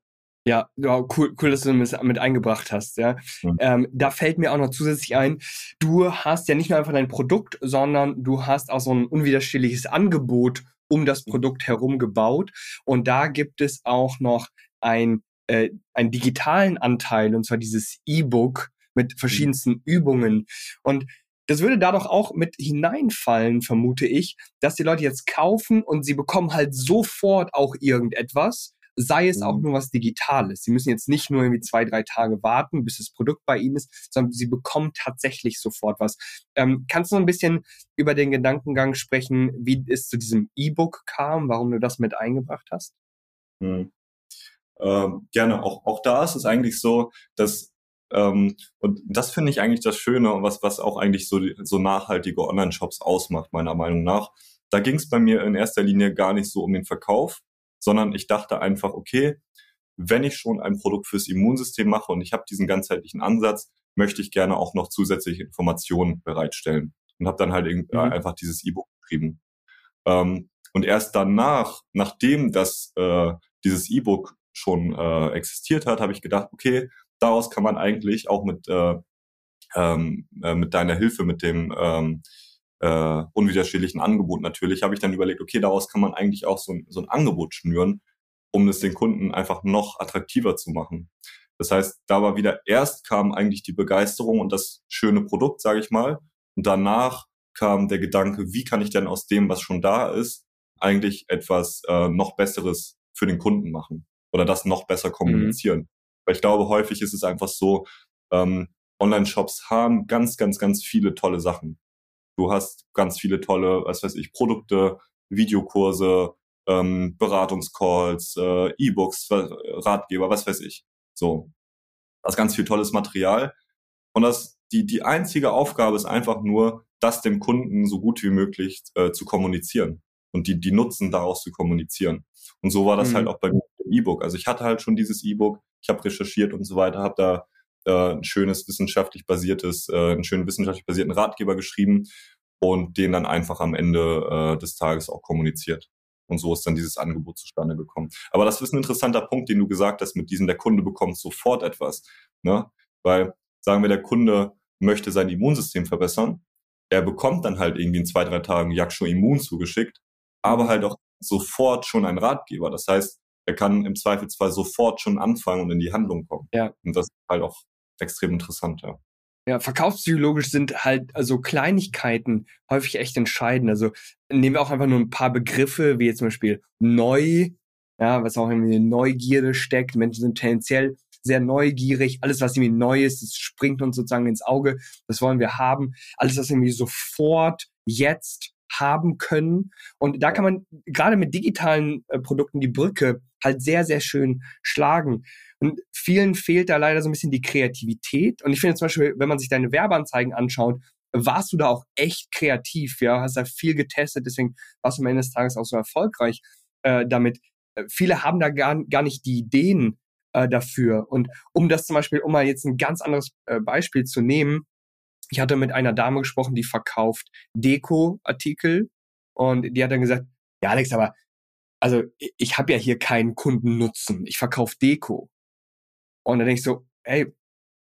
Ja, ja, cool, cool, dass du das mit eingebracht hast. Ja, mhm. ähm, da fällt mir auch noch zusätzlich ein: Du hast ja nicht nur einfach dein Produkt, sondern du hast auch so ein unwiderstehliches Angebot um das mhm. Produkt herum gebaut. Und da gibt es auch noch ein äh, einen digitalen Anteil und zwar dieses E-Book mit mhm. verschiedensten Übungen. Und das würde da doch auch mit hineinfallen, vermute ich, dass die Leute jetzt kaufen und sie bekommen halt sofort auch irgendetwas, sei es auch mhm. nur was Digitales. Sie müssen jetzt nicht nur irgendwie zwei, drei Tage warten, bis das Produkt bei Ihnen ist, sondern Sie bekommen tatsächlich sofort was. Ähm, kannst du ein bisschen über den Gedankengang sprechen, wie es zu diesem E-Book kam, warum du das mit eingebracht hast? Hm. Ähm, gerne. Auch, auch da ist es eigentlich so, dass ähm, und das finde ich eigentlich das Schöne, was, was auch eigentlich so, so nachhaltige Online-Shops ausmacht, meiner Meinung nach. Da ging es bei mir in erster Linie gar nicht so um den Verkauf, sondern ich dachte einfach, okay, wenn ich schon ein Produkt fürs Immunsystem mache und ich habe diesen ganzheitlichen Ansatz, möchte ich gerne auch noch zusätzliche Informationen bereitstellen. Und habe dann halt mhm. einfach dieses E-Book geschrieben. Ähm, und erst danach, nachdem das äh, dieses E-Book schon äh, existiert hat, habe ich gedacht, okay, daraus kann man eigentlich auch mit, äh, ähm, äh, mit deiner Hilfe, mit dem ähm, äh, unwiderstehlichen Angebot natürlich, habe ich dann überlegt, okay, daraus kann man eigentlich auch so ein, so ein Angebot schnüren, um es den Kunden einfach noch attraktiver zu machen. Das heißt, da war wieder erst kam eigentlich die Begeisterung und das schöne Produkt, sage ich mal, und danach kam der Gedanke, wie kann ich denn aus dem, was schon da ist, eigentlich etwas äh, noch Besseres für den Kunden machen oder das noch besser kommunizieren. Mhm. Weil ich glaube, häufig ist es einfach so, ähm, Online-Shops haben ganz, ganz, ganz viele tolle Sachen. Du hast ganz viele tolle, was weiß ich, Produkte, Videokurse, ähm, Beratungscalls, äh, E-Books, Ratgeber, was weiß ich. So. Das ist ganz viel tolles Material. Und das, die, die einzige Aufgabe ist einfach nur, das dem Kunden so gut wie möglich äh, zu kommunizieren und die, die Nutzen daraus zu kommunizieren. Und so war das mhm. halt auch bei mir im E-Book. Also ich hatte halt schon dieses E-Book, ich habe recherchiert und so weiter, habe da äh, ein schönes wissenschaftlich basiertes, äh, einen schönen wissenschaftlich basierten Ratgeber geschrieben und den dann einfach am Ende äh, des Tages auch kommuniziert. Und so ist dann dieses Angebot zustande gekommen. Aber das ist ein interessanter Punkt, den du gesagt hast, mit diesem, der Kunde bekommt sofort etwas. Ne? Weil, sagen wir, der Kunde möchte sein Immunsystem verbessern, er bekommt dann halt irgendwie in zwei, drei Tagen Yaksho Immun zugeschickt, aber halt auch sofort schon ein Ratgeber. Das heißt, er kann im Zweifelsfall sofort schon anfangen und in die Handlung kommen. Ja. Und das ist halt auch extrem interessant, ja. Ja, verkaufspsychologisch sind halt also Kleinigkeiten häufig echt entscheidend. Also nehmen wir auch einfach nur ein paar Begriffe, wie jetzt zum Beispiel neu, ja, was auch irgendwie in Neugierde steckt. Menschen sind tendenziell sehr neugierig. Alles, was irgendwie neu ist, das springt uns sozusagen ins Auge. Das wollen wir haben. Alles, was irgendwie sofort, jetzt haben können. Und da kann man gerade mit digitalen äh, Produkten die Brücke halt sehr, sehr schön schlagen. Und vielen fehlt da leider so ein bisschen die Kreativität. Und ich finde zum Beispiel, wenn man sich deine Werbeanzeigen anschaut, warst du da auch echt kreativ, ja, hast da viel getestet, deswegen warst du am Ende des Tages auch so erfolgreich äh, damit. Äh, viele haben da gar, gar nicht die Ideen äh, dafür. Und um das zum Beispiel, um mal jetzt ein ganz anderes äh, Beispiel zu nehmen, ich hatte mit einer Dame gesprochen, die verkauft Deko-Artikel und die hat dann gesagt, ja Alex, aber also ich habe ja hier keinen Kundennutzen, ich verkaufe Deko. Und dann denke ich so, hey,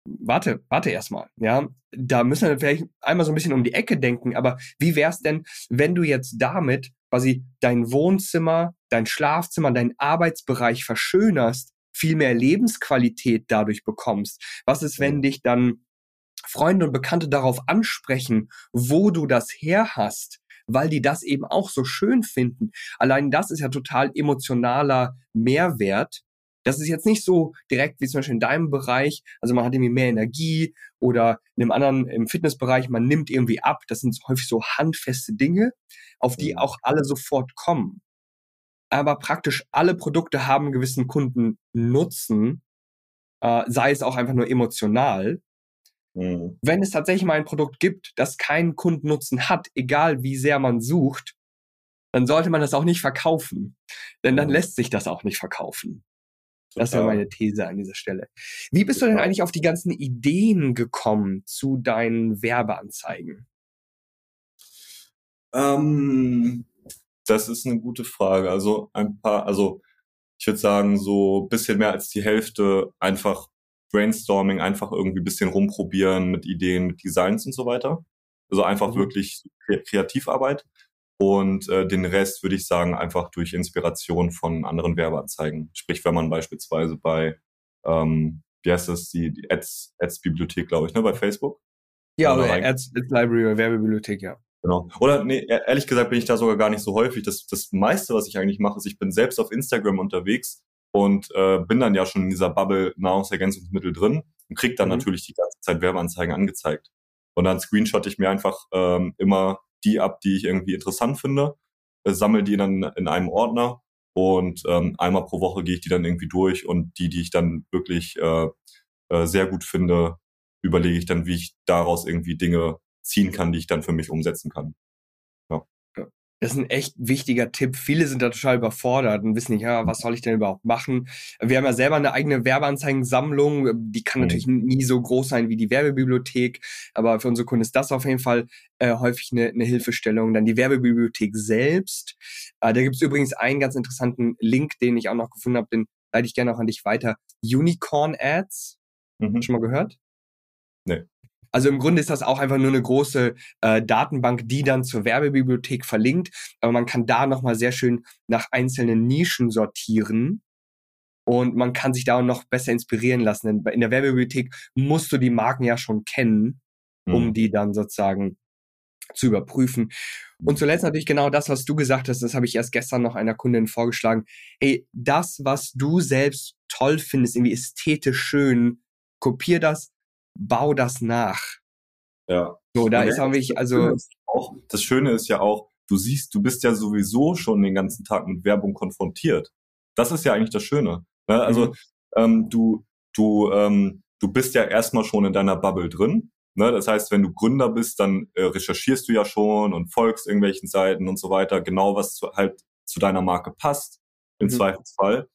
warte, warte erstmal, ja, da müssen wir vielleicht einmal so ein bisschen um die Ecke denken, aber wie wär's denn, wenn du jetzt damit quasi dein Wohnzimmer, dein Schlafzimmer, dein Arbeitsbereich verschönerst, viel mehr Lebensqualität dadurch bekommst? Was ist, wenn dich dann Freunde und Bekannte darauf ansprechen, wo du das her hast, weil die das eben auch so schön finden. Allein das ist ja total emotionaler Mehrwert. Das ist jetzt nicht so direkt wie zum Beispiel in deinem Bereich. Also man hat irgendwie mehr Energie oder in einem anderen, im Fitnessbereich, man nimmt irgendwie ab. Das sind häufig so handfeste Dinge, auf die auch alle sofort kommen. Aber praktisch alle Produkte haben gewissen Kundennutzen, äh, sei es auch einfach nur emotional. Mhm. Wenn es tatsächlich mal ein Produkt gibt, das keinen Kundennutzen hat, egal wie sehr man sucht, dann sollte man das auch nicht verkaufen. Denn dann mhm. lässt sich das auch nicht verkaufen. Das wäre meine These an dieser Stelle. Wie bist Total. du denn eigentlich auf die ganzen Ideen gekommen zu deinen Werbeanzeigen? Ähm, das ist eine gute Frage. Also ein paar, also ich würde sagen, so bisschen mehr als die Hälfte einfach Brainstorming, einfach irgendwie ein bisschen rumprobieren mit Ideen, mit Designs und so weiter. Also einfach mhm. wirklich Kreativarbeit. Und äh, den Rest würde ich sagen, einfach durch Inspiration von anderen Werbeanzeigen. Sprich, wenn man beispielsweise bei, ähm, wie heißt das, die, die Ads, Ads-Bibliothek, glaube ich, ne, bei Facebook. Ja, oder Ads, Ads Library, Werbebibliothek, ja. Genau. Oder nee, e-, ehrlich gesagt bin ich da sogar gar nicht so häufig. Das, das meiste, was ich eigentlich mache, ist, ich bin selbst auf Instagram unterwegs und äh, bin dann ja schon in dieser Bubble Nahrungsergänzungsmittel drin und krieg dann mhm. natürlich die ganze Zeit Werbeanzeigen angezeigt. Und dann screenshot ich mir einfach ähm, immer die ab, die ich irgendwie interessant finde, äh, sammle die dann in einem Ordner und ähm, einmal pro Woche gehe ich die dann irgendwie durch und die, die ich dann wirklich äh, äh, sehr gut finde, überlege ich dann, wie ich daraus irgendwie Dinge ziehen kann, die ich dann für mich umsetzen kann. Das ist ein echt wichtiger Tipp. Viele sind da total überfordert und wissen nicht, ja, was soll ich denn überhaupt machen? Wir haben ja selber eine eigene Werbeanzeigensammlung. Die kann mhm. natürlich nie so groß sein wie die Werbebibliothek, aber für unsere Kunden ist das auf jeden Fall äh, häufig eine, eine Hilfestellung. Dann die Werbebibliothek selbst. Äh, da gibt es übrigens einen ganz interessanten Link, den ich auch noch gefunden habe, den leite ich gerne auch an dich weiter. Unicorn Ads. Mhm. Schon mal gehört? Nee. Also im Grunde ist das auch einfach nur eine große äh, Datenbank, die dann zur Werbebibliothek verlinkt. Aber man kann da nochmal sehr schön nach einzelnen Nischen sortieren. Und man kann sich da auch noch besser inspirieren lassen. Denn in der Werbebibliothek musst du die Marken ja schon kennen, um mhm. die dann sozusagen zu überprüfen. Und zuletzt natürlich genau das, was du gesagt hast, das habe ich erst gestern noch einer Kundin vorgeschlagen. Ey, das, was du selbst toll findest, irgendwie ästhetisch schön, kopier das, bau das nach. Ja. So, da ist auch wirklich, also. Auch, das Schöne ist ja auch, du siehst, du bist ja sowieso schon den ganzen Tag mit Werbung konfrontiert. Das ist ja eigentlich das Schöne. Ne? Also, mhm. ähm, du, du, ähm, du bist ja erstmal schon in deiner Bubble drin. Ne? Das heißt, wenn du Gründer bist, dann äh, recherchierst du ja schon und folgst irgendwelchen Seiten und so weiter, genau was zu, halt zu deiner Marke passt, im mhm. Zweifelsfall.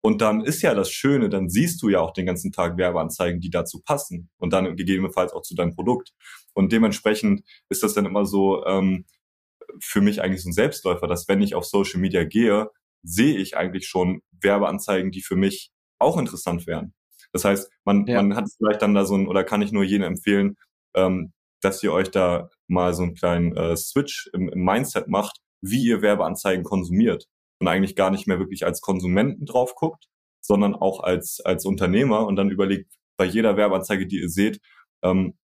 Und dann ist ja das Schöne, dann siehst du ja auch den ganzen Tag Werbeanzeigen, die dazu passen und dann gegebenenfalls auch zu deinem Produkt. Und dementsprechend ist das dann immer so ähm, für mich eigentlich so ein Selbstläufer, dass wenn ich auf Social Media gehe, sehe ich eigentlich schon Werbeanzeigen, die für mich auch interessant wären. Das heißt, man, ja. man hat vielleicht dann da so ein, oder kann ich nur jene empfehlen, ähm, dass ihr euch da mal so einen kleinen äh, Switch im, im Mindset macht, wie ihr Werbeanzeigen konsumiert und eigentlich gar nicht mehr wirklich als Konsumenten drauf guckt, sondern auch als, als Unternehmer und dann überlegt bei jeder Werbeanzeige, die ihr seht, ähm,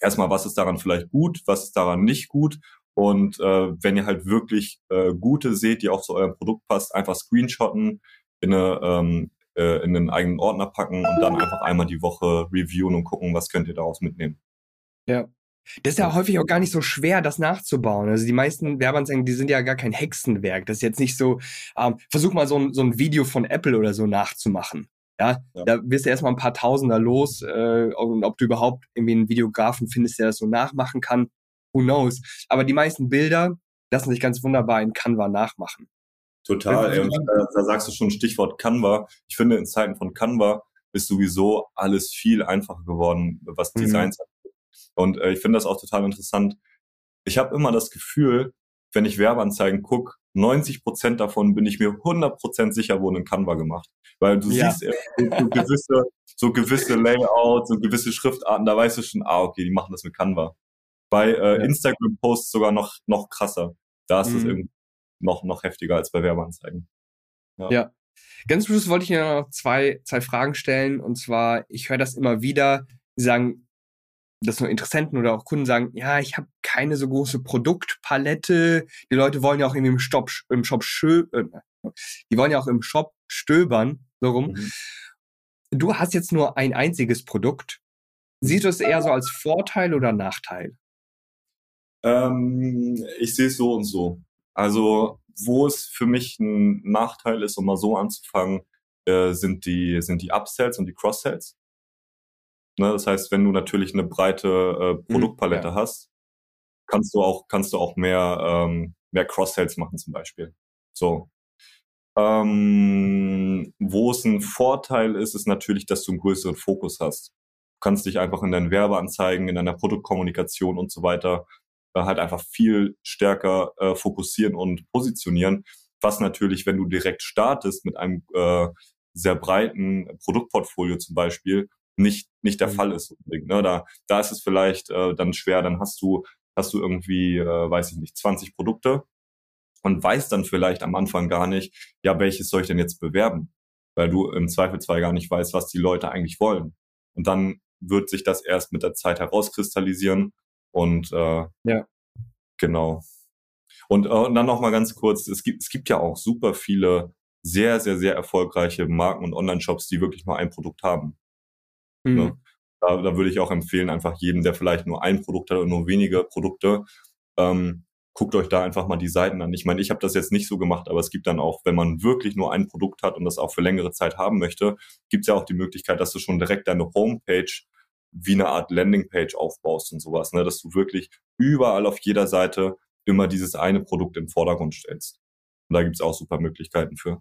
erstmal, was ist daran vielleicht gut, was ist daran nicht gut und äh, wenn ihr halt wirklich äh, gute seht, die auch zu eurem Produkt passt, einfach screenshotten, in, eine, ähm, äh, in einen eigenen Ordner packen und dann einfach einmal die Woche reviewen und gucken, was könnt ihr daraus mitnehmen. Ja, das ist ja häufig auch gar nicht so schwer, das nachzubauen. Also die meisten Werbeanzeigen, die sind ja gar kein Hexenwerk. Das ist jetzt nicht so, ähm, versuch mal so ein, so ein Video von Apple oder so nachzumachen. Ja, ja. da wirst du erstmal ein paar Tausender los äh, und ob du überhaupt irgendwie einen Videografen findest, der das so nachmachen kann, who knows. Aber die meisten Bilder lassen sich ganz wunderbar in Canva nachmachen. Total. Und, äh, da sagst du schon Stichwort Canva. Ich finde, in Zeiten von Canva ist sowieso alles viel einfacher geworden, was mhm. Designs mhm. Und äh, ich finde das auch total interessant. Ich habe immer das Gefühl, wenn ich Werbeanzeigen gucke, 90 Prozent davon bin ich mir 100 Prozent sicher, wurden in Canva gemacht. Weil du ja. siehst so, so, gewisse, so gewisse Layouts, so gewisse Schriftarten, da weißt du schon, ah, okay, die machen das mit Canva. Bei äh, ja. Instagram-Posts sogar noch, noch krasser. Da ist es mhm. irgendwie noch, noch heftiger als bei Werbeanzeigen. Ja. ja. Ganz zum Schluss wollte ich dir noch zwei, zwei Fragen stellen. Und zwar, ich höre das immer wieder, die sagen, dass nur Interessenten oder auch Kunden sagen, ja, ich habe keine so große Produktpalette. Die Leute wollen ja auch irgendwie im Shop, im Shop schö äh, die wollen ja auch im Shop stöbern, so rum. Mhm. Du hast jetzt nur ein einziges Produkt. Siehst du es eher so als Vorteil oder Nachteil? Ähm, ich sehe es so und so. Also, wo es für mich ein Nachteil ist, um mal so anzufangen, äh, sind die, sind die Upsells und die Cross-Sells. Ne? Das heißt, wenn du natürlich eine breite äh, mhm, Produktpalette ja. hast, kannst du auch, kannst du auch mehr, ähm, mehr Cross-Sales machen zum Beispiel. So. Ähm, wo es ein Vorteil ist, ist natürlich, dass du einen größeren Fokus hast. Du kannst dich einfach in deinen Werbeanzeigen, in deiner Produktkommunikation und so weiter äh, halt einfach viel stärker äh, fokussieren und positionieren, was natürlich, wenn du direkt startest mit einem äh, sehr breiten Produktportfolio zum Beispiel, nicht, nicht der mhm. Fall ist. Ne? Da, da ist es vielleicht äh, dann schwer, dann hast du, hast du irgendwie, äh, weiß ich nicht, 20 Produkte und weißt dann vielleicht am Anfang gar nicht, ja, welches soll ich denn jetzt bewerben? Weil du im Zweifelsfall gar nicht weißt, was die Leute eigentlich wollen. Und dann wird sich das erst mit der Zeit herauskristallisieren und äh, ja. genau. Und, äh, und dann noch mal ganz kurz, es gibt, es gibt ja auch super viele sehr, sehr, sehr erfolgreiche Marken und Online-Shops, die wirklich nur ein Produkt haben. Mhm. Ne? Da, da würde ich auch empfehlen, einfach jedem, der vielleicht nur ein Produkt hat oder nur wenige Produkte, ähm, guckt euch da einfach mal die Seiten an. Ich meine, ich habe das jetzt nicht so gemacht, aber es gibt dann auch, wenn man wirklich nur ein Produkt hat und das auch für längere Zeit haben möchte, gibt es ja auch die Möglichkeit, dass du schon direkt deine Homepage wie eine Art Landingpage aufbaust und sowas, ne? dass du wirklich überall auf jeder Seite immer dieses eine Produkt im Vordergrund stellst. Und da gibt es auch super Möglichkeiten für.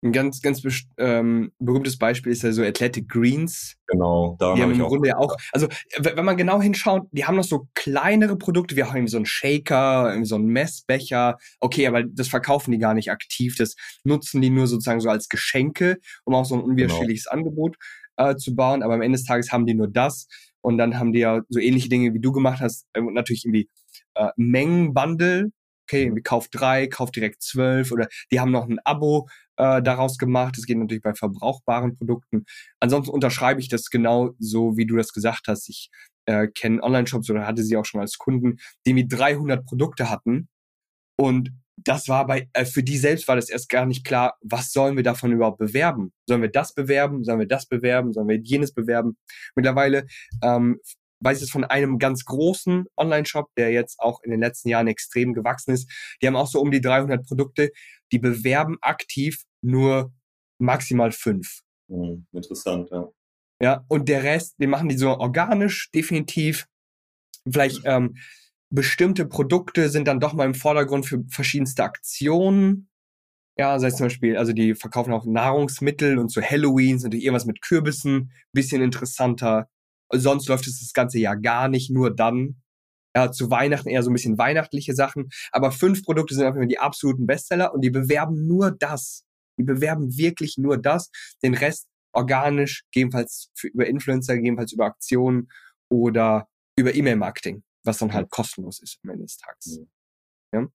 Ein ganz, ganz ähm, berühmtes Beispiel ist ja so Athletic Greens. Genau, da haben im Grunde ja auch, also wenn man genau hinschaut, die haben noch so kleinere Produkte, wir haben irgendwie so einen Shaker, irgendwie so einen Messbecher. Okay, aber das verkaufen die gar nicht aktiv, das nutzen die nur sozusagen so als Geschenke, um auch so ein unwiderstehliches genau. Angebot äh, zu bauen. Aber am Ende des Tages haben die nur das und dann haben die ja so ähnliche Dinge, wie du gemacht hast, äh, natürlich irgendwie äh, Mengenbundle, okay, irgendwie kauf drei, kauf direkt zwölf oder die haben noch ein Abo äh, daraus gemacht. Das geht natürlich bei verbrauchbaren Produkten. Ansonsten unterschreibe ich das genau so, wie du das gesagt hast. Ich äh, kenne Online-Shops oder hatte sie auch schon als Kunden, die mit 300 Produkte hatten und das war bei, äh, für die selbst war das erst gar nicht klar, was sollen wir davon überhaupt bewerben? Sollen wir das bewerben? Sollen wir das bewerben? Sollen wir jenes bewerben? Mittlerweile ähm, weiß es von einem ganz großen Online-Shop, der jetzt auch in den letzten Jahren extrem gewachsen ist. Die haben auch so um die 300 Produkte. Die bewerben aktiv nur maximal fünf. Hm, interessant, ja. Ja, und der Rest, den machen die so organisch, definitiv. Vielleicht ähm, bestimmte Produkte sind dann doch mal im Vordergrund für verschiedenste Aktionen. Ja, sei es zum Beispiel, also die verkaufen auch Nahrungsmittel und zu Halloween sind irgendwas mit Kürbissen, bisschen interessanter. Sonst läuft es das ganze Jahr gar nicht, nur dann. Ja, zu Weihnachten eher so ein bisschen weihnachtliche Sachen. Aber fünf Produkte sind auf jeden Fall die absoluten Bestseller und die bewerben nur das. Die bewerben wirklich nur das. Den Rest organisch, gegebenenfalls für, über Influencer, gegebenenfalls über Aktionen oder über E-Mail-Marketing, was dann halt kostenlos ist am Ende des Tages. Ja.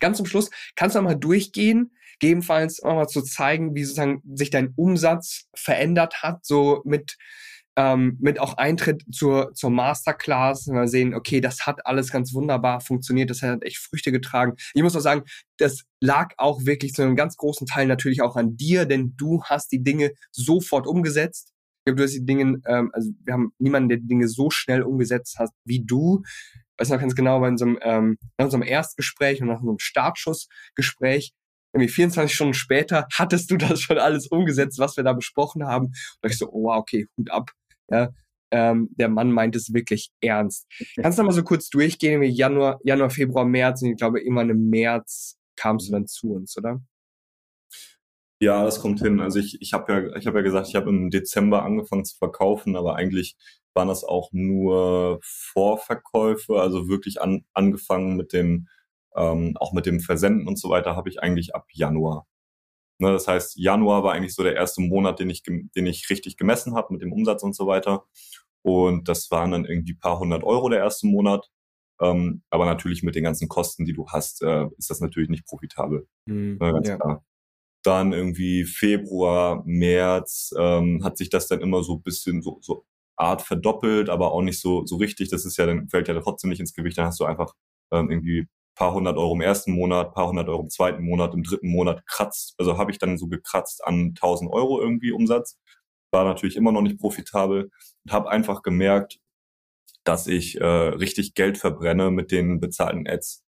Ganz zum Schluss kannst du mal durchgehen, gegebenenfalls auch mal zu zeigen, wie sozusagen sich dein Umsatz verändert hat, so mit ähm, mit auch Eintritt zur, zur Masterclass. Wir sehen, okay, das hat alles ganz wunderbar funktioniert, das hat echt Früchte getragen. Ich muss auch sagen, das lag auch wirklich zu einem ganz großen Teil natürlich auch an dir, denn du hast die Dinge sofort umgesetzt. Ich glaube, du hast die Dinge, ähm, also wir haben niemanden, der die Dinge so schnell umgesetzt hat wie du. Ich weiß noch ganz genau, bei unserem, ähm, nach unserem Erstgespräch und nach unserem Startschussgespräch irgendwie 24 Stunden später hattest du das schon alles umgesetzt, was wir da besprochen haben. Und ich so, oh, wow, okay, Hut ab. Ja, ähm, der Mann meint es wirklich ernst. Kannst du mal so kurz durchgehen, wie Januar, Januar, Februar, März und ich glaube, immer im März kamst du dann zu uns, oder? Ja, das kommt hin. Also ich, ich habe ja, ich ja gesagt, ich habe im Dezember angefangen zu verkaufen, aber eigentlich waren das auch nur Vorverkäufe, also wirklich an, angefangen mit dem, ähm, auch mit dem Versenden und so weiter, habe ich eigentlich ab Januar. Ne, das heißt, Januar war eigentlich so der erste Monat, den ich, den ich richtig gemessen habe mit dem Umsatz und so weiter. Und das waren dann irgendwie paar hundert Euro der erste Monat. Ähm, aber natürlich mit den ganzen Kosten, die du hast, äh, ist das natürlich nicht profitabel. Mhm, ne, ganz ja. klar. Dann irgendwie Februar, März ähm, hat sich das dann immer so bisschen so, so Art verdoppelt, aber auch nicht so, so richtig. Das ist ja dann, fällt ja trotzdem nicht ins Gewicht. Dann hast du einfach ähm, irgendwie paar hundert Euro im ersten Monat, paar hundert Euro im zweiten Monat, im dritten Monat kratzt, also habe ich dann so gekratzt an 1000 Euro irgendwie Umsatz. War natürlich immer noch nicht profitabel und habe einfach gemerkt, dass ich äh, richtig Geld verbrenne mit den bezahlten Ads.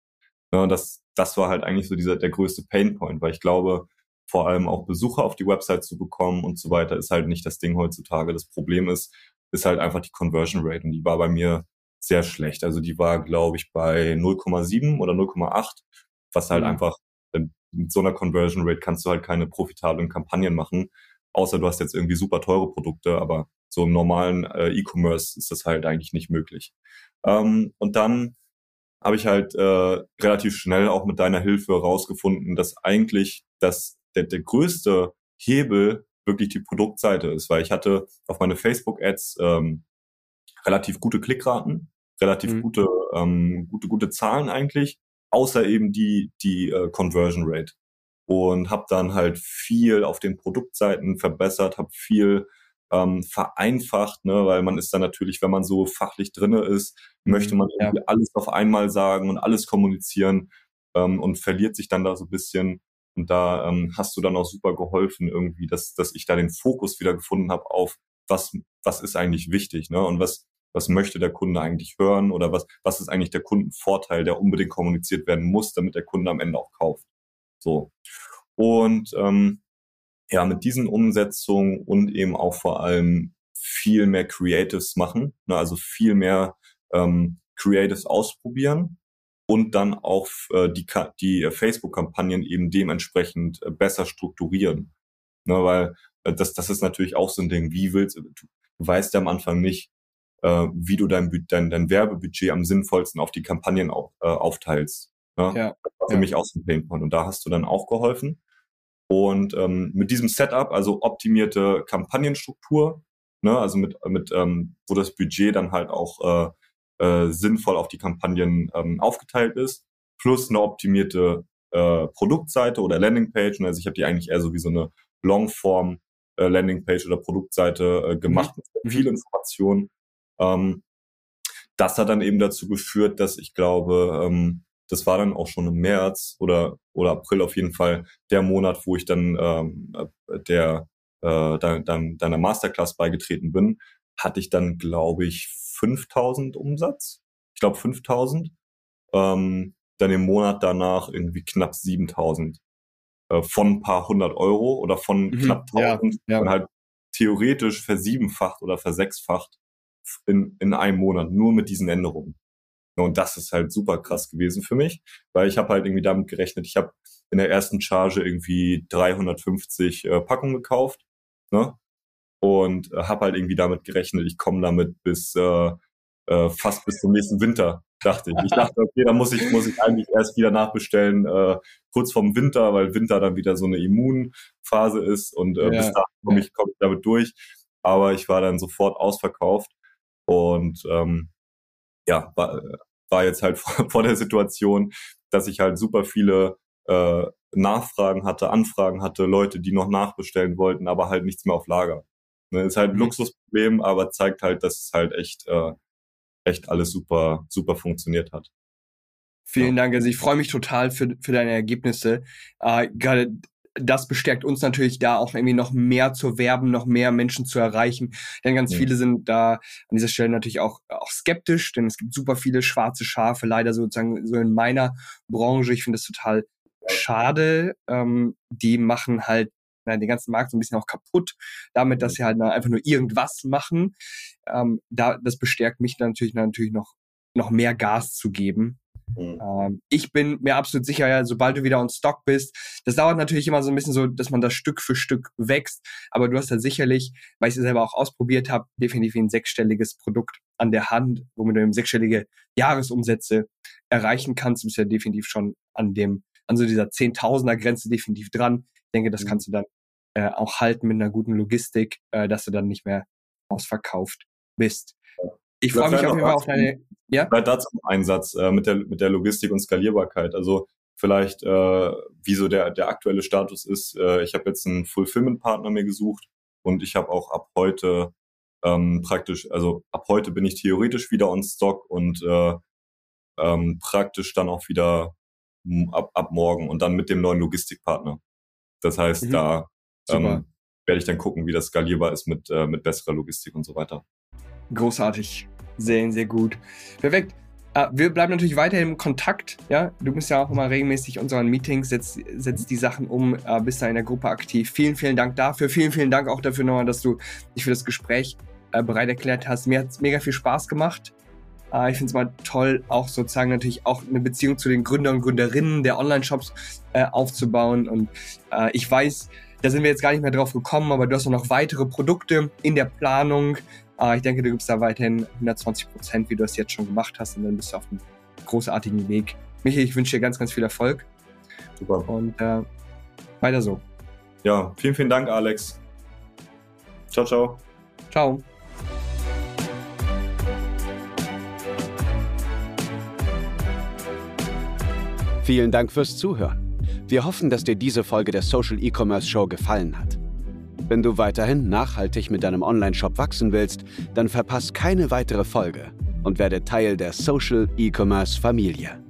Ja, das, das war halt eigentlich so dieser der größte Painpoint, weil ich glaube, vor allem auch Besucher auf die Website zu bekommen und so weiter, ist halt nicht das Ding heutzutage. Das Problem ist, ist halt einfach die Conversion Rate und die war bei mir sehr schlecht. Also die war, glaube ich, bei 0,7 oder 0,8, was halt mhm. einfach mit so einer Conversion Rate kannst du halt keine profitablen Kampagnen machen, außer du hast jetzt irgendwie super teure Produkte, aber so im normalen äh, E-Commerce ist das halt eigentlich nicht möglich. Ähm, und dann habe ich halt äh, relativ schnell auch mit deiner Hilfe rausgefunden, dass eigentlich das, der, der größte Hebel wirklich die Produktseite ist, weil ich hatte auf meine Facebook-Ads ähm, relativ gute Klickraten, relativ mhm. gute, ähm, gute, gute Zahlen eigentlich, außer eben die, die äh, Conversion Rate. Und habe dann halt viel auf den Produktseiten verbessert, habe viel ähm, vereinfacht, ne, weil man ist dann natürlich, wenn man so fachlich drinne ist, mhm, möchte man ja. alles auf einmal sagen und alles kommunizieren ähm, und verliert sich dann da so ein bisschen. Und da ähm, hast du dann auch super geholfen, irgendwie, dass, dass ich da den Fokus wieder gefunden habe auf, was, was ist eigentlich wichtig, ne? Und was, was möchte der Kunde eigentlich hören oder was, was ist eigentlich der Kundenvorteil, der unbedingt kommuniziert werden muss, damit der Kunde am Ende auch kauft. So. Und ähm, ja, mit diesen Umsetzungen und eben auch vor allem viel mehr Creatives machen, ne, also viel mehr ähm, Creatives ausprobieren und dann auch äh, die, die Facebook-Kampagnen eben dementsprechend äh, besser strukturieren. Ne, weil äh, das, das ist natürlich auch so ein Ding, wie willst du, du weißt ja am Anfang nicht, äh, wie du dein, dein, dein Werbebudget am sinnvollsten auf die Kampagnen auf, äh, aufteilst. Ne? Ja, das war für ja. mich auch so ein Painpoint und da hast du dann auch geholfen. Und ähm, mit diesem Setup, also optimierte Kampagnenstruktur, ne, also mit, mit ähm, wo das Budget dann halt auch äh, äh, sinnvoll auf die Kampagnen ähm, aufgeteilt ist, plus eine optimierte äh, Produktseite oder Landingpage. Und also ich habe die eigentlich eher so wie so eine Longform äh, Landingpage oder Produktseite äh, gemacht mhm. mit viel Information. Ähm, das hat dann eben dazu geführt, dass ich glaube, ähm, das war dann auch schon im März oder, oder April auf jeden Fall der Monat, wo ich dann ähm, der äh, dann, deiner Masterclass beigetreten bin, hatte ich dann, glaube ich, 5000 Umsatz. Ich glaube 5000. Ähm, dann im Monat danach irgendwie knapp 7000 äh, von ein paar hundert Euro oder von mhm, knapp 1000 ja, ja. und halt theoretisch versiebenfacht oder versechsfacht in, in einem Monat, nur mit diesen Änderungen. Und das ist halt super krass gewesen für mich, weil ich habe halt irgendwie damit gerechnet, ich habe in der ersten Charge irgendwie 350 äh, Packungen gekauft, ne? Und äh, habe halt irgendwie damit gerechnet, ich komme damit bis äh, äh, fast bis zum nächsten Winter, dachte ich. Ich dachte, okay, da muss ich muss ich eigentlich erst wieder nachbestellen äh, kurz vorm Winter, weil Winter dann wieder so eine Immunphase ist und äh, ja. bis dahin komme ich, komm ich damit durch. Aber ich war dann sofort ausverkauft und ähm, ja, war, war jetzt halt vor, vor der Situation, dass ich halt super viele äh, Nachfragen hatte, Anfragen hatte, Leute, die noch nachbestellen wollten, aber halt nichts mehr auf Lager. Ne, ist halt ein mhm. Luxusproblem, aber zeigt halt, dass es halt echt, äh, echt alles super, super funktioniert hat. Vielen ja. Dank. Also ich freue mich total für, für deine Ergebnisse. Äh, gerade das bestärkt uns natürlich da auch irgendwie noch mehr zu werben, noch mehr Menschen zu erreichen. Denn ganz ja. viele sind da an dieser Stelle natürlich auch, auch skeptisch, denn es gibt super viele schwarze Schafe, leider sozusagen so in meiner Branche. Ich finde es total schade. Ähm, die machen halt na, den ganzen Markt so ein bisschen auch kaputt, damit, dass sie halt einfach nur irgendwas machen. Ähm, da, das bestärkt mich dann natürlich, natürlich noch, noch mehr Gas zu geben. Mhm. Ähm, ich bin mir absolut sicher, ja, sobald du wieder on Stock bist, das dauert natürlich immer so ein bisschen so, dass man das Stück für Stück wächst, aber du hast da sicherlich, weil ich es selber auch ausprobiert habe, definitiv ein sechsstelliges Produkt an der Hand, womit du eben sechsstellige Jahresumsätze erreichen kannst. Du bist ja definitiv schon an dem, an so dieser Zehntausender Grenze definitiv dran. Ich denke, das mhm. kannst du dann äh, auch halten mit einer guten Logistik, äh, dass du dann nicht mehr ausverkauft bist. Ich freue mich auf jeden Fall auf deine. Ja? Vielleicht dazu ein Einsatz äh, mit, der, mit der Logistik und Skalierbarkeit. Also vielleicht, äh, wie so der, der aktuelle Status ist. Äh, ich habe jetzt einen Fulfillment-Partner mir gesucht und ich habe auch ab heute ähm, praktisch, also ab heute bin ich theoretisch wieder on Stock und äh, ähm, praktisch dann auch wieder ab, ab morgen und dann mit dem neuen Logistikpartner. Das heißt, mhm. da ähm, werde ich dann gucken, wie das skalierbar ist mit, äh, mit besserer Logistik und so weiter. Großartig. Sehr, sehr gut. Perfekt. Uh, wir bleiben natürlich weiterhin im Kontakt. Ja, du bist ja auch immer regelmäßig unseren Meetings, setzt, setzt die Sachen um, uh, bist da in der Gruppe aktiv. Vielen, vielen Dank dafür. Vielen, vielen Dank auch dafür nochmal, dass du dich für das Gespräch uh, bereit erklärt hast. Mir hat es mega viel Spaß gemacht. ich finde es mal toll, auch sozusagen natürlich auch eine Beziehung zu den Gründern und Gründerinnen der Online-Shops aufzubauen. Und ich weiß, da sind wir jetzt gar nicht mehr drauf gekommen, aber du hast noch weitere Produkte in der Planung. Aber ich denke, du gibst da weiterhin 120 Prozent, wie du es jetzt schon gemacht hast. Und dann bist du auf einem großartigen Weg. Michi, ich wünsche dir ganz, ganz viel Erfolg. Super. Und äh, weiter so. Ja, vielen, vielen Dank, Alex. Ciao, ciao. Ciao. Vielen Dank fürs Zuhören. Wir hoffen, dass dir diese Folge der Social E-Commerce Show gefallen hat. Wenn du weiterhin nachhaltig mit deinem Online-Shop wachsen willst, dann verpass keine weitere Folge und werde Teil der Social E-Commerce Familie.